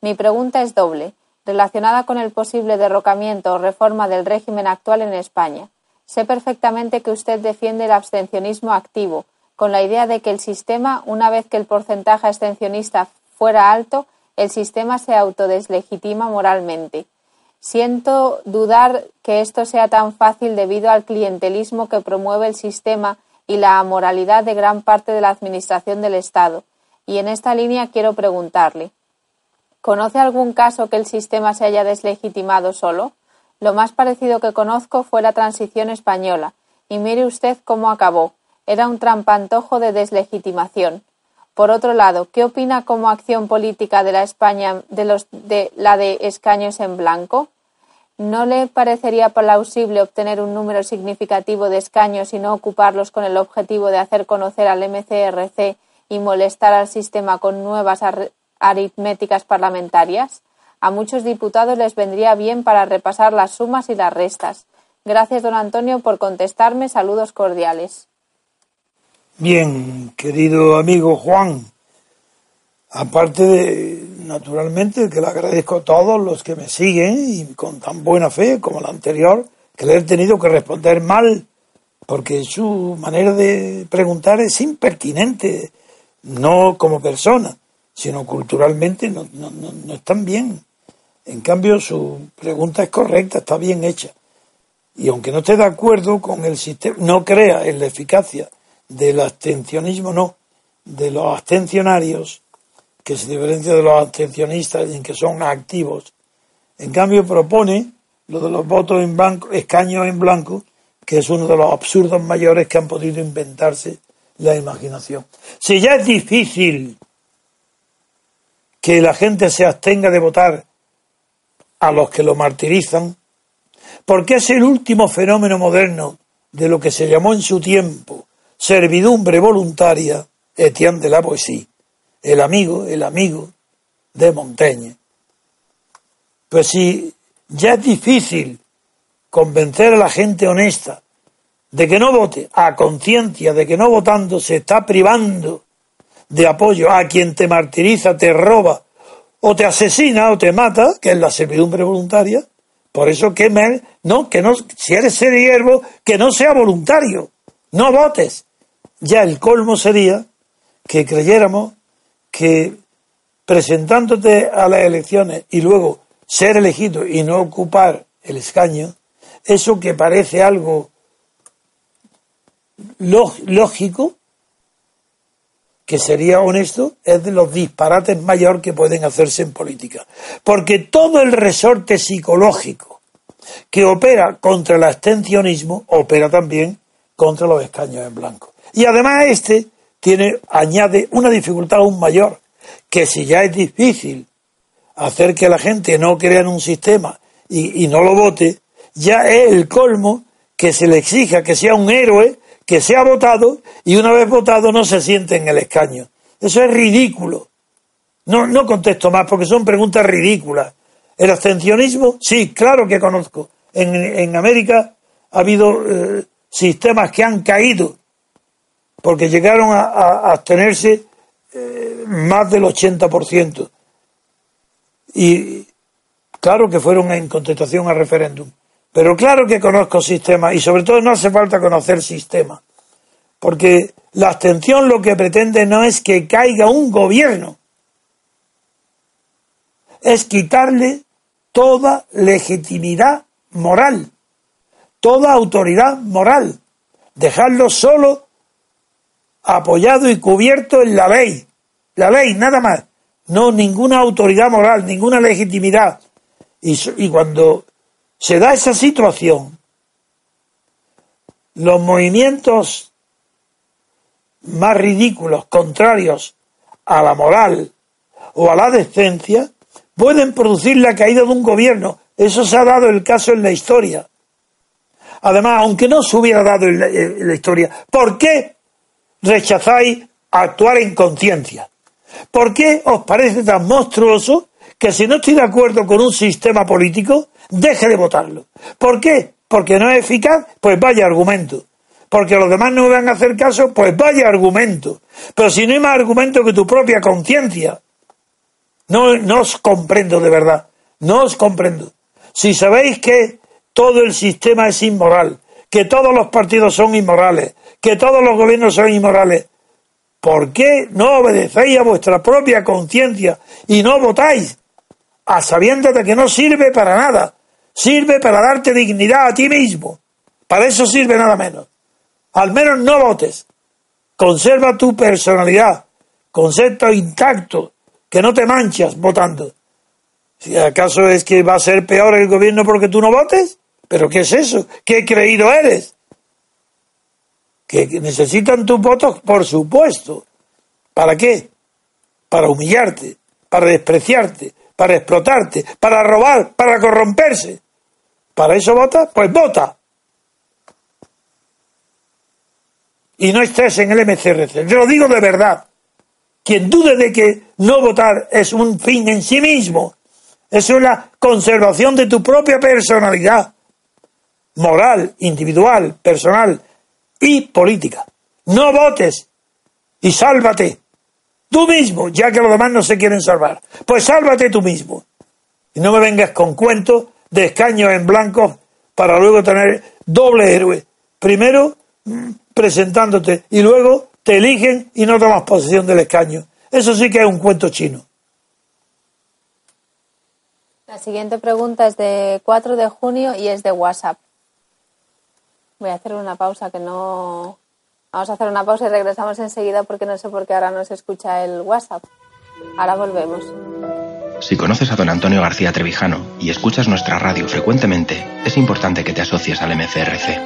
Mi pregunta es doble relacionada con el posible derrocamiento o reforma del régimen actual en España. Sé perfectamente que usted defiende el abstencionismo activo, con la idea de que el sistema, una vez que el porcentaje abstencionista fuera alto, el sistema se autodeslegitima moralmente. Siento dudar que esto sea tan fácil debido al clientelismo que promueve el sistema y la amoralidad de gran parte de la Administración del Estado. Y en esta línea quiero preguntarle ¿Conoce algún caso que el sistema se haya deslegitimado solo? Lo más parecido que conozco fue la transición española, y mire usted cómo acabó. Era un trampantojo de deslegitimación. Por otro lado, ¿qué opina como acción política de la España de, los, de la de escaños en blanco? ¿No le parecería plausible obtener un número significativo de escaños y no ocuparlos con el objetivo de hacer conocer al MCRC y molestar al sistema con nuevas aritméticas parlamentarias? A muchos diputados les vendría bien para repasar las sumas y las restas. Gracias, don Antonio, por contestarme. Saludos cordiales. Bien, querido amigo Juan, aparte de, naturalmente, que le agradezco a todos los que me siguen y con tan buena fe como la anterior, que le he tenido que responder mal, porque su manera de preguntar es impertinente, no como persona, sino culturalmente no, no, no, bien. En cambio, su pregunta es correcta, está bien hecha. Y aunque no esté de acuerdo con el sistema, no crea en la eficacia del abstencionismo, no, de los abstencionarios, que se diferencia de los abstencionistas en que son activos. En cambio, propone lo de los votos en blanco, escaños en blanco, que es uno de los absurdos mayores que han podido inventarse la imaginación. Si ya es difícil que la gente se abstenga de votar a los que lo martirizan, porque es el último fenómeno moderno de lo que se llamó en su tiempo servidumbre voluntaria, Etienne de la Poesía, el amigo, el amigo de Montaigne. Pues si ya es difícil convencer a la gente honesta de que no vote, a conciencia de que no votando se está privando de apoyo a quien te martiriza, te roba, o te asesina o te mata, que es la servidumbre voluntaria. Por eso que no, que no, si eres siervo, que no sea voluntario, no votes. Ya el colmo sería que creyéramos que presentándote a las elecciones y luego ser elegido y no ocupar el escaño, eso que parece algo lógico, que sería honesto, es de los disparates mayores que pueden hacerse en política. Porque todo el resorte psicológico que opera contra el abstencionismo opera también contra los escaños en blanco. Y además este tiene, añade una dificultad aún mayor, que si ya es difícil hacer que la gente no crea en un sistema y, no lo vote, ya es el colmo que se le exija que sea un héroe que se ha votado y una vez votado no se siente en el escaño. Eso es ridículo. No, no contesto más porque son preguntas ridículas. ¿El abstencionismo? Sí, claro que conozco. En, en América ha habido eh, sistemas que han caído porque llegaron a, abstenerse eh, más del 80%. Y claro que fueron en contestación al referéndum. Pero claro que conozco sistemas y sobre todo no hace falta conocer sistemas. Porque la abstención lo que pretende no es que caiga un gobierno, es quitarle toda legitimidad moral, toda autoridad moral, dejarlo solo apoyado y cubierto en la ley, la ley, nada más, no ninguna autoridad moral, ninguna legitimidad. Y, cuando se da esa situación, los movimientos más ridículos, contrarios a la moral o a la decencia, pueden producir la caída de un gobierno. Eso se ha dado el caso en la historia. Además, aunque no se hubiera dado en la, historia, ¿por qué rechazáis actuar en conciencia? ¿Por qué os parece tan monstruoso que si no estoy de acuerdo con un sistema político, deje de votarlo. ¿Por qué? Porque no es eficaz, pues vaya argumento. Porque los demás no me van a hacer caso, pues vaya argumento. Pero si no hay más argumento que tu propia conciencia, no, no os comprendo de verdad. No os comprendo. Si sabéis que todo el sistema es inmoral, que todos los partidos son inmorales, que todos los gobiernos son inmorales, ¿por qué no obedecéis a vuestra propia conciencia y no votáis a sabiendas de que no sirve para nada? Sirve para darte dignidad a ti mismo. Para eso sirve nada menos. Al menos no votes. Conserva tu personalidad. Concepto intacto. Que no te manchas votando. Si acaso es que va a ser peor el gobierno porque tú no votes. ¿Pero qué es eso? ¿Qué creído eres? ¿Que necesitan tus votos? Por supuesto. ¿Para qué? Para humillarte, para despreciarte, para explotarte, para robar, para corromperse. ¿Para eso vota? Pues vota. Y no estés en el MCRC. Yo lo digo de verdad. Quien dude de que no votar es un fin en sí mismo, es una conservación de tu propia personalidad, moral, individual, personal y política. No votes y sálvate tú mismo, ya que los demás no se quieren salvar. Pues sálvate tú mismo. Y no me vengas con cuentos de escaños en blanco para luego tener doble héroe. Primero mm, presentándote y luego te eligen y no tomas posesión del escaño. Eso sí que es un cuento chino. La siguiente pregunta es de 4 de junio y es de WhatsApp. Voy a hacer una pausa que no. Vamos a hacer una pausa y regresamos enseguida porque no sé por qué ahora no se escucha el WhatsApp. Ahora volvemos. Si conoces a don Antonio García Trevijano y escuchas nuestra radio frecuentemente, es importante que te asocies al MCRC.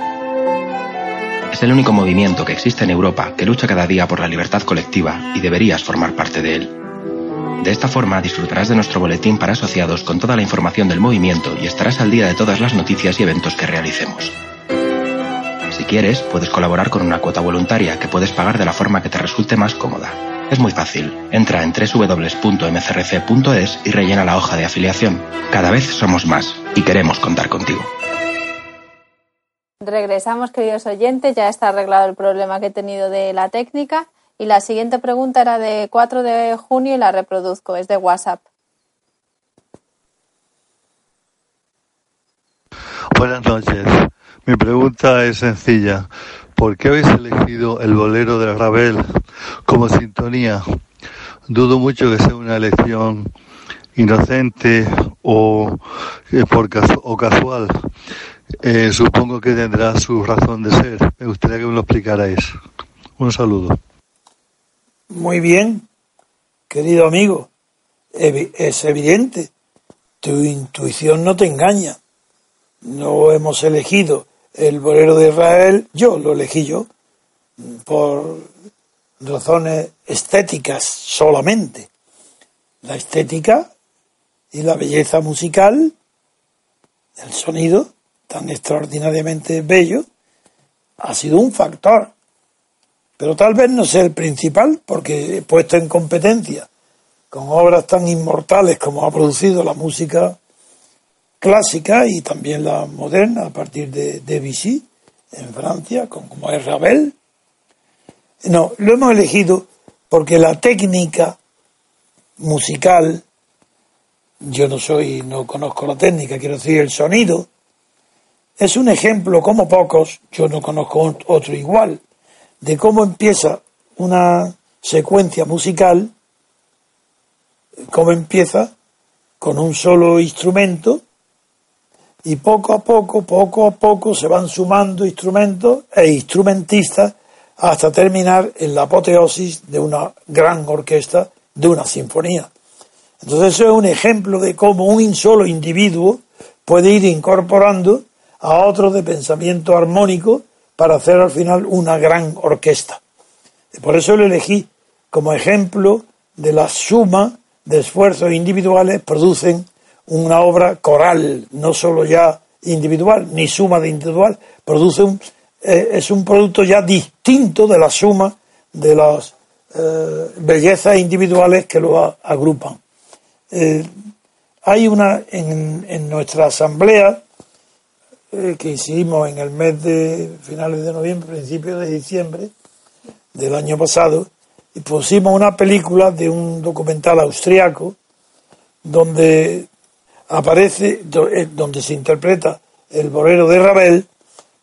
Es el único movimiento que existe en Europa que lucha cada día por la libertad colectiva y deberías formar parte de él. De esta forma disfrutarás de nuestro boletín para asociados con toda la información del movimiento y estarás al día de todas las noticias y eventos que realicemos. Si quieres, puedes colaborar con una cuota voluntaria que puedes pagar de la forma que te resulte más cómoda. Es muy fácil. Entra en www.mcrc.es y rellena la hoja de afiliación. Cada vez somos más y queremos contar contigo. Regresamos, queridos oyentes. Ya está arreglado el problema que he tenido de la técnica. Y la siguiente pregunta era de 4 de junio y la reproduzco. Es de WhatsApp. Buenas noches. Mi pregunta es sencilla. ¿Por qué habéis elegido el bolero de Ravel como sintonía? Dudo mucho que sea una elección inocente o, eh, por o casual. Eh, supongo que tendrá su razón de ser. Me gustaría que me lo explicarais. Un saludo. Muy bien, querido amigo. Es evidente. Tu intuición no te engaña. No hemos elegido el bolero de Israel, yo lo elegí yo, por razones estéticas solamente. La estética y la belleza musical, el sonido tan extraordinariamente bello, ha sido un factor. Pero tal vez no sea el principal, porque he puesto en competencia con obras tan inmortales como ha producido la música clásica y también la moderna a partir de Debussy en Francia, como es Ravel. No, lo hemos elegido porque la técnica musical, yo no soy, no conozco la técnica, quiero decir el sonido, es un ejemplo como pocos, yo no conozco otro igual, de cómo empieza una secuencia musical, cómo empieza con un solo instrumento y poco a poco, poco a poco se van sumando instrumentos e instrumentistas hasta terminar en la apoteosis de una gran orquesta, de una sinfonía. Entonces eso es un ejemplo de cómo un solo individuo puede ir incorporando a otros de pensamiento armónico para hacer al final una gran orquesta. Por eso lo elegí como ejemplo de la suma de esfuerzos individuales producen una obra coral, no solo ya individual, ni suma de individual, produce un, eh, es un producto ya distinto de la suma de las eh, bellezas individuales que lo agrupan. Eh, hay una en, en nuestra asamblea que hicimos en el mes de finales de noviembre, principios de diciembre del año pasado, y pusimos una película de un documental austriaco donde aparece eh, donde se interpreta el bolero de Ravel,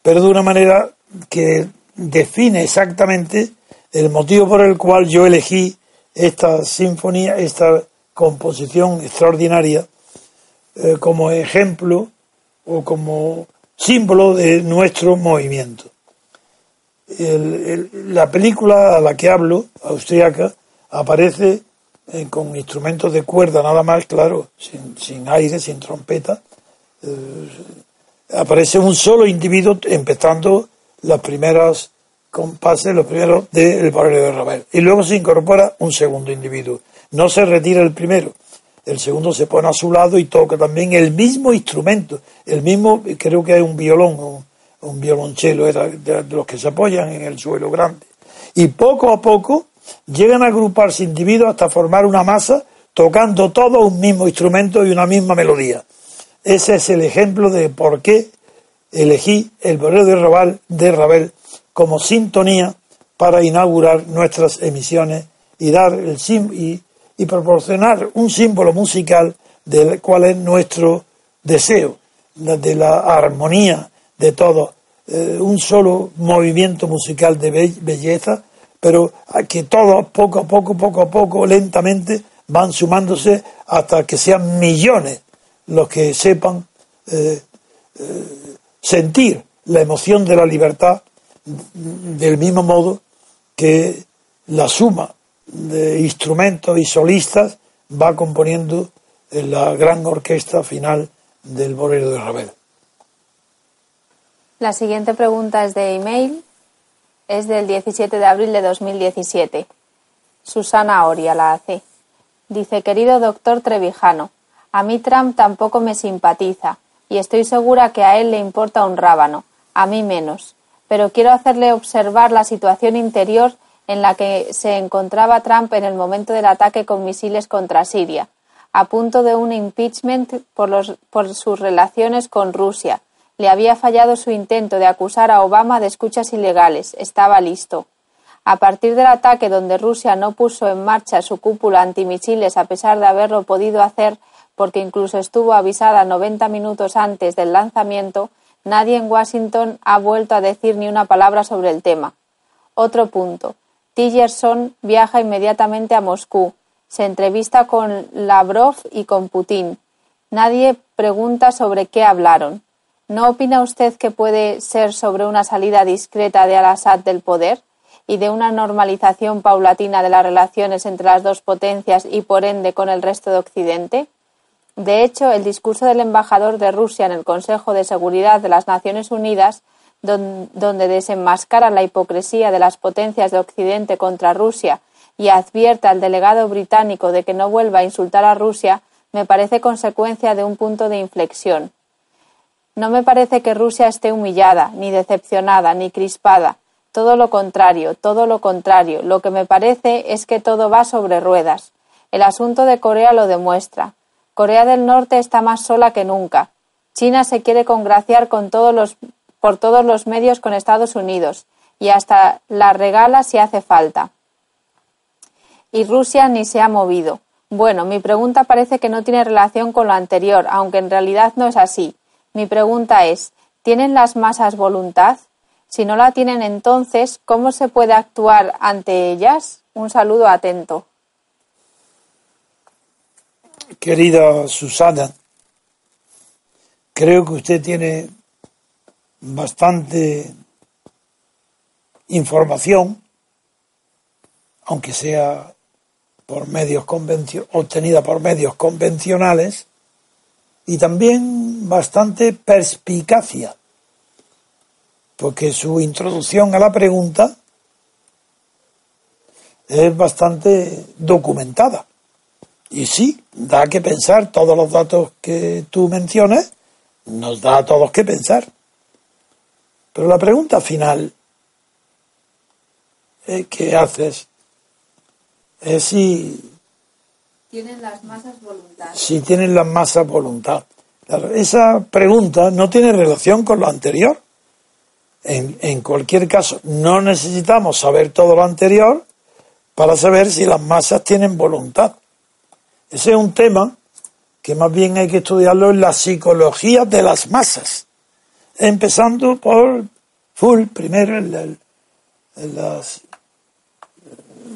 pero de una manera que define exactamente el motivo por el cual yo elegí esta sinfonía, esta composición extraordinaria, eh, como ejemplo o como símbolo de nuestro movimiento. la película a la que hablo, austriaca, aparece eh, con instrumentos de cuerda nada más, claro, sin, aire, sin trompeta, eh, aparece un solo individuo empezando los primeros compases, los primeros del barrio de Ravel. Y luego se incorpora un segundo individuo. No se retira el primero. El segundo se pone a su lado y toca también el mismo instrumento, el mismo, creo que es un violón un violonchelo, era de los que se apoyan en el suelo grande. Y poco a poco llegan a agruparse individuos hasta formar una masa tocando todo un mismo instrumento y una misma melodía. Ese es el ejemplo de por qué elegí el bolero de Ravel, de Ravel como sintonía para inaugurar nuestras emisiones y dar el y, y proporcionar un símbolo musical del cual es nuestro deseo, de la armonía de todo, eh, un solo movimiento musical de belleza pero que todos poco a poco, poco a poco, lentamente van sumándose hasta que sean millones los que sepan eh, eh, sentir la emoción de la libertad del mismo modo que la suma de instrumentos y solistas va componiendo la gran orquesta final del bolero de Ravel. La siguiente pregunta es de email, es del 17 de abril de 2017. Susana Oria la hace. Dice, querido doctor Trevijano, a mí Trump tampoco me simpatiza y estoy segura que a él le importa un rábano, a mí menos, pero quiero hacerle observar la situación interior en la que se encontraba Trump en el momento del ataque con misiles contra Siria, a punto de un impeachment por, los, por sus relaciones con Rusia. Le había fallado su intento de acusar a Obama de escuchas ilegales. Estaba listo. A partir del ataque donde Rusia no puso en marcha su cúpula antimisiles a pesar de haberlo podido hacer porque incluso estuvo avisada 90 minutos antes del lanzamiento, nadie en Washington ha vuelto a decir ni una palabra sobre el tema. Otro punto. Tillerson viaja inmediatamente a Moscú. Se entrevista con Lavrov y con Putin. Nadie pregunta sobre qué hablaron. ¿No opina usted que puede ser sobre una salida discreta de Al-Assad del poder y de una normalización paulatina de las relaciones entre las dos potencias y por ende con el resto de Occidente? De hecho, el discurso del embajador de Rusia en el Consejo de Seguridad de las Naciones Unidas donde desenmascara la hipocresía de las potencias de Occidente contra Rusia y advierte al delegado británico de que no vuelva a insultar a Rusia, me parece consecuencia de un punto de inflexión. No me parece que Rusia esté humillada, ni decepcionada, ni crispada. Todo lo contrario, todo lo contrario. Lo que me parece es que todo va sobre ruedas. El asunto de Corea lo demuestra. Corea del Norte está más sola que nunca. China se quiere congraciar con todos los por todos los medios con Estados Unidos y hasta la regala si hace falta. Y Rusia ni se ha movido. Bueno, mi pregunta parece que no tiene relación con lo anterior, aunque en realidad no es así. Mi pregunta es, ¿tienen las masas voluntad? Si no la tienen entonces, ¿cómo se puede actuar ante ellas? Un saludo atento. Querida Susana, creo que usted tiene bastante información, aunque sea por medios obtenida por medios convencionales, y también bastante perspicacia, porque su introducción a la pregunta es bastante documentada. Y sí, da que pensar, todos los datos que tú mencionas, nos da a todos que pensar. Pero la pregunta final eh, que haces es si tienen las masas voluntad. Si tienen las masas voluntad. Esa pregunta no tiene relación con lo anterior. En, en, cualquier caso, no necesitamos saber todo lo anterior para saber si las masas tienen voluntad. Ese es un tema que más bien hay que estudiarlo en la psicología de las masas empezando por Full, primero el,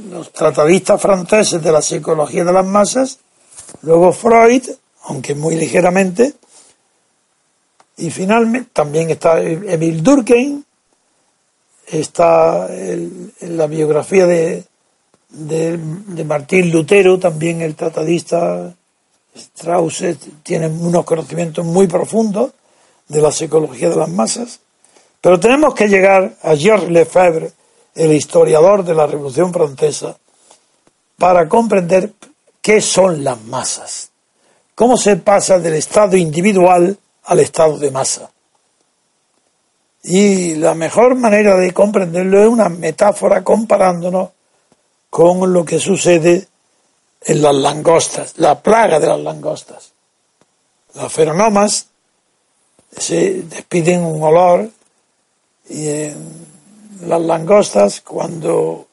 los tratadistas franceses de la psicología de las masas, luego Freud, aunque muy ligeramente, y finalmente también está Emil Durkheim, está en la biografía de, de, Martín Lutero, también el tratadista Strauss tiene unos conocimientos muy profundos de la psicología de las masas, pero tenemos que llegar a Georges Lefebvre, el historiador de la Revolución Francesa, para comprender qué son las masas, cómo se pasa del estado individual al estado de masa. Y la mejor manera de comprenderlo es una metáfora comparándonos con lo que sucede en las langostas, la plaga de las langostas. Las feronomas se despiden un olor y en las langostas cuando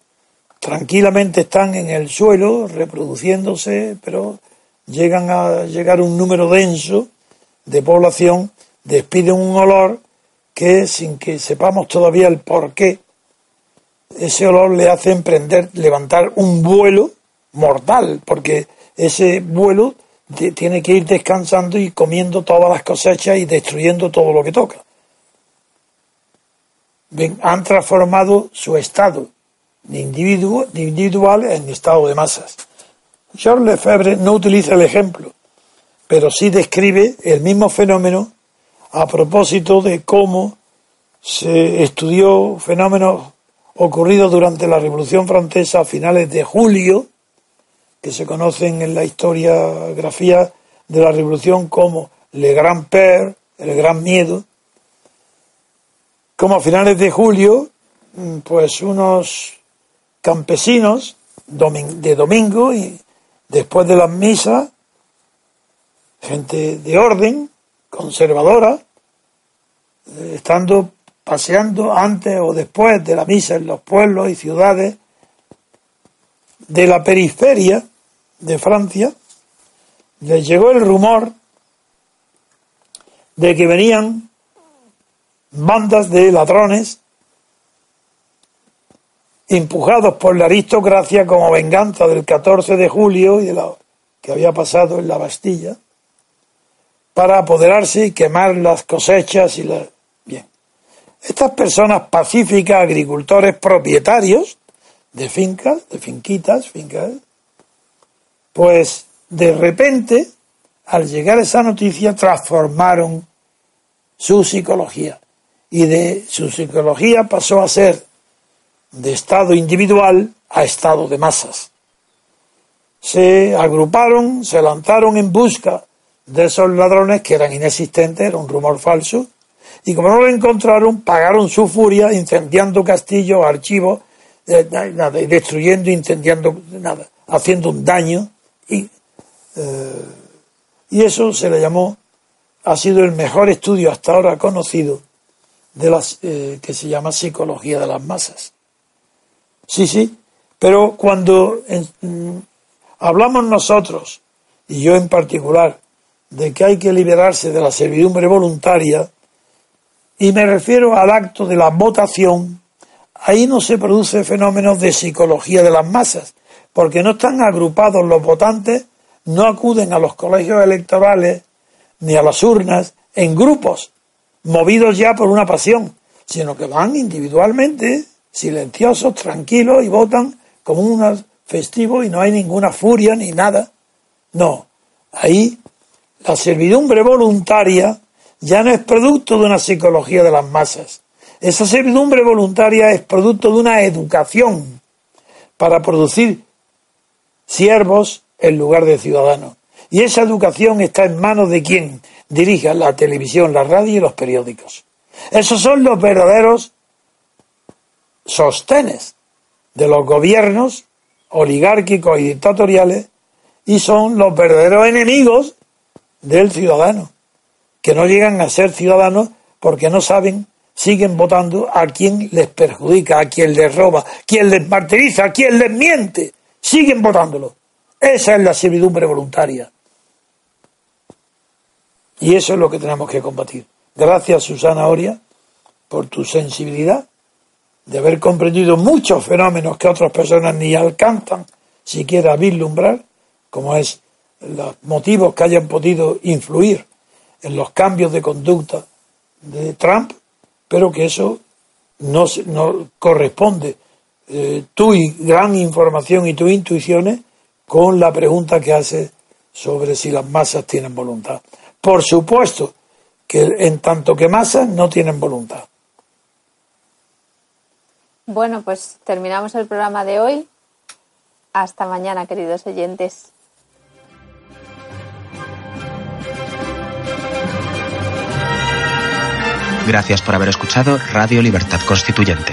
tranquilamente están en el suelo reproduciéndose, pero llegan a llegar un número denso de población, despiden un olor que sin que sepamos todavía el por qué, ese olor le hace emprender, levantar un vuelo mortal, porque ese vuelo tiene que ir descansando y comiendo todas las cosechas y destruyendo todo lo que toca. Han transformado su estado de individual en estado de masas. Charles Lefebvre no utiliza el ejemplo, pero sí describe el mismo fenómeno a propósito de cómo se estudió fenómenos ocurridos durante la Revolución Francesa a finales de julio, que se conocen en la historiografía de la Revolución como Le Grand Père, el Gran Miedo, como a finales de julio, pues unos campesinos de domingo y después de las misas, gente de orden, conservadora, eh, estando paseando antes o después de la misa en los pueblos y ciudades de la periferia de Francia, les llegó el rumor de que venían bandas de ladrones empujados por la aristocracia como venganza del 14 de julio y de lo que había pasado en la Bastilla, para apoderarse y quemar las cosechas y las... Bien. Estas personas pacíficas, agricultores propietarios de fincas, de finquitas, fincas, pues de repente, al llegar esa noticia, transformaron su psicología. Y de su psicología pasó a ser de estado individual a estado de masas. Se agruparon, se lanzaron en busca de esos ladrones que eran inexistentes, era un rumor falso, y como no lo encontraron, pagaron su furia incendiando castillos, archivos, eh, nada, destruyendo, incendiando, nada, haciendo un daño. Y, eh, y eso se le llamó, ha sido el mejor estudio hasta ahora conocido de las eh, que se llama psicología de las masas. Sí, sí, pero cuando mm, hablamos nosotros, y yo en particular, de que hay que liberarse de la servidumbre voluntaria, y me refiero al acto de la votación, ahí no se produce fenómenos de psicología de las masas, porque no están agrupados los votantes, no acuden a los colegios electorales ni a las urnas en grupos, movidos ya por una pasión, sino que van individualmente silenciosos, tranquilos y votan como un festivo y no hay ninguna furia ni nada. No, ahí la servidumbre voluntaria ya no es producto de una psicología de las masas. Esa servidumbre voluntaria es producto de una educación para producir siervos en lugar de ciudadanos. Y esa educación está en manos de quien dirija la televisión, la radio y los periódicos. Esos son los verdaderos sostenes de los gobiernos oligárquicos y dictatoriales y son los verdaderos enemigos del ciudadano, que no llegan a ser ciudadanos porque no saben, siguen votando a quien les perjudica, a quien les roba, quien les martiriza, a quien les miente, siguen votándolo. Esa es la servidumbre voluntaria. Y eso es lo que tenemos que combatir. Gracias, Susana Oria, por tu sensibilidad de haber comprendido muchos fenómenos que otras personas ni alcanzan siquiera a vislumbrar, como es los motivos que hayan podido influir en los cambios de conducta de Trump, pero que eso no, no corresponde eh, tu gran información y tus intuiciones con la pregunta que hace sobre si las masas tienen voluntad. Por supuesto que en tanto que masas no tienen voluntad. Bueno, pues terminamos el programa de hoy. Hasta mañana, queridos oyentes. Gracias por haber escuchado Radio Libertad Constituyente.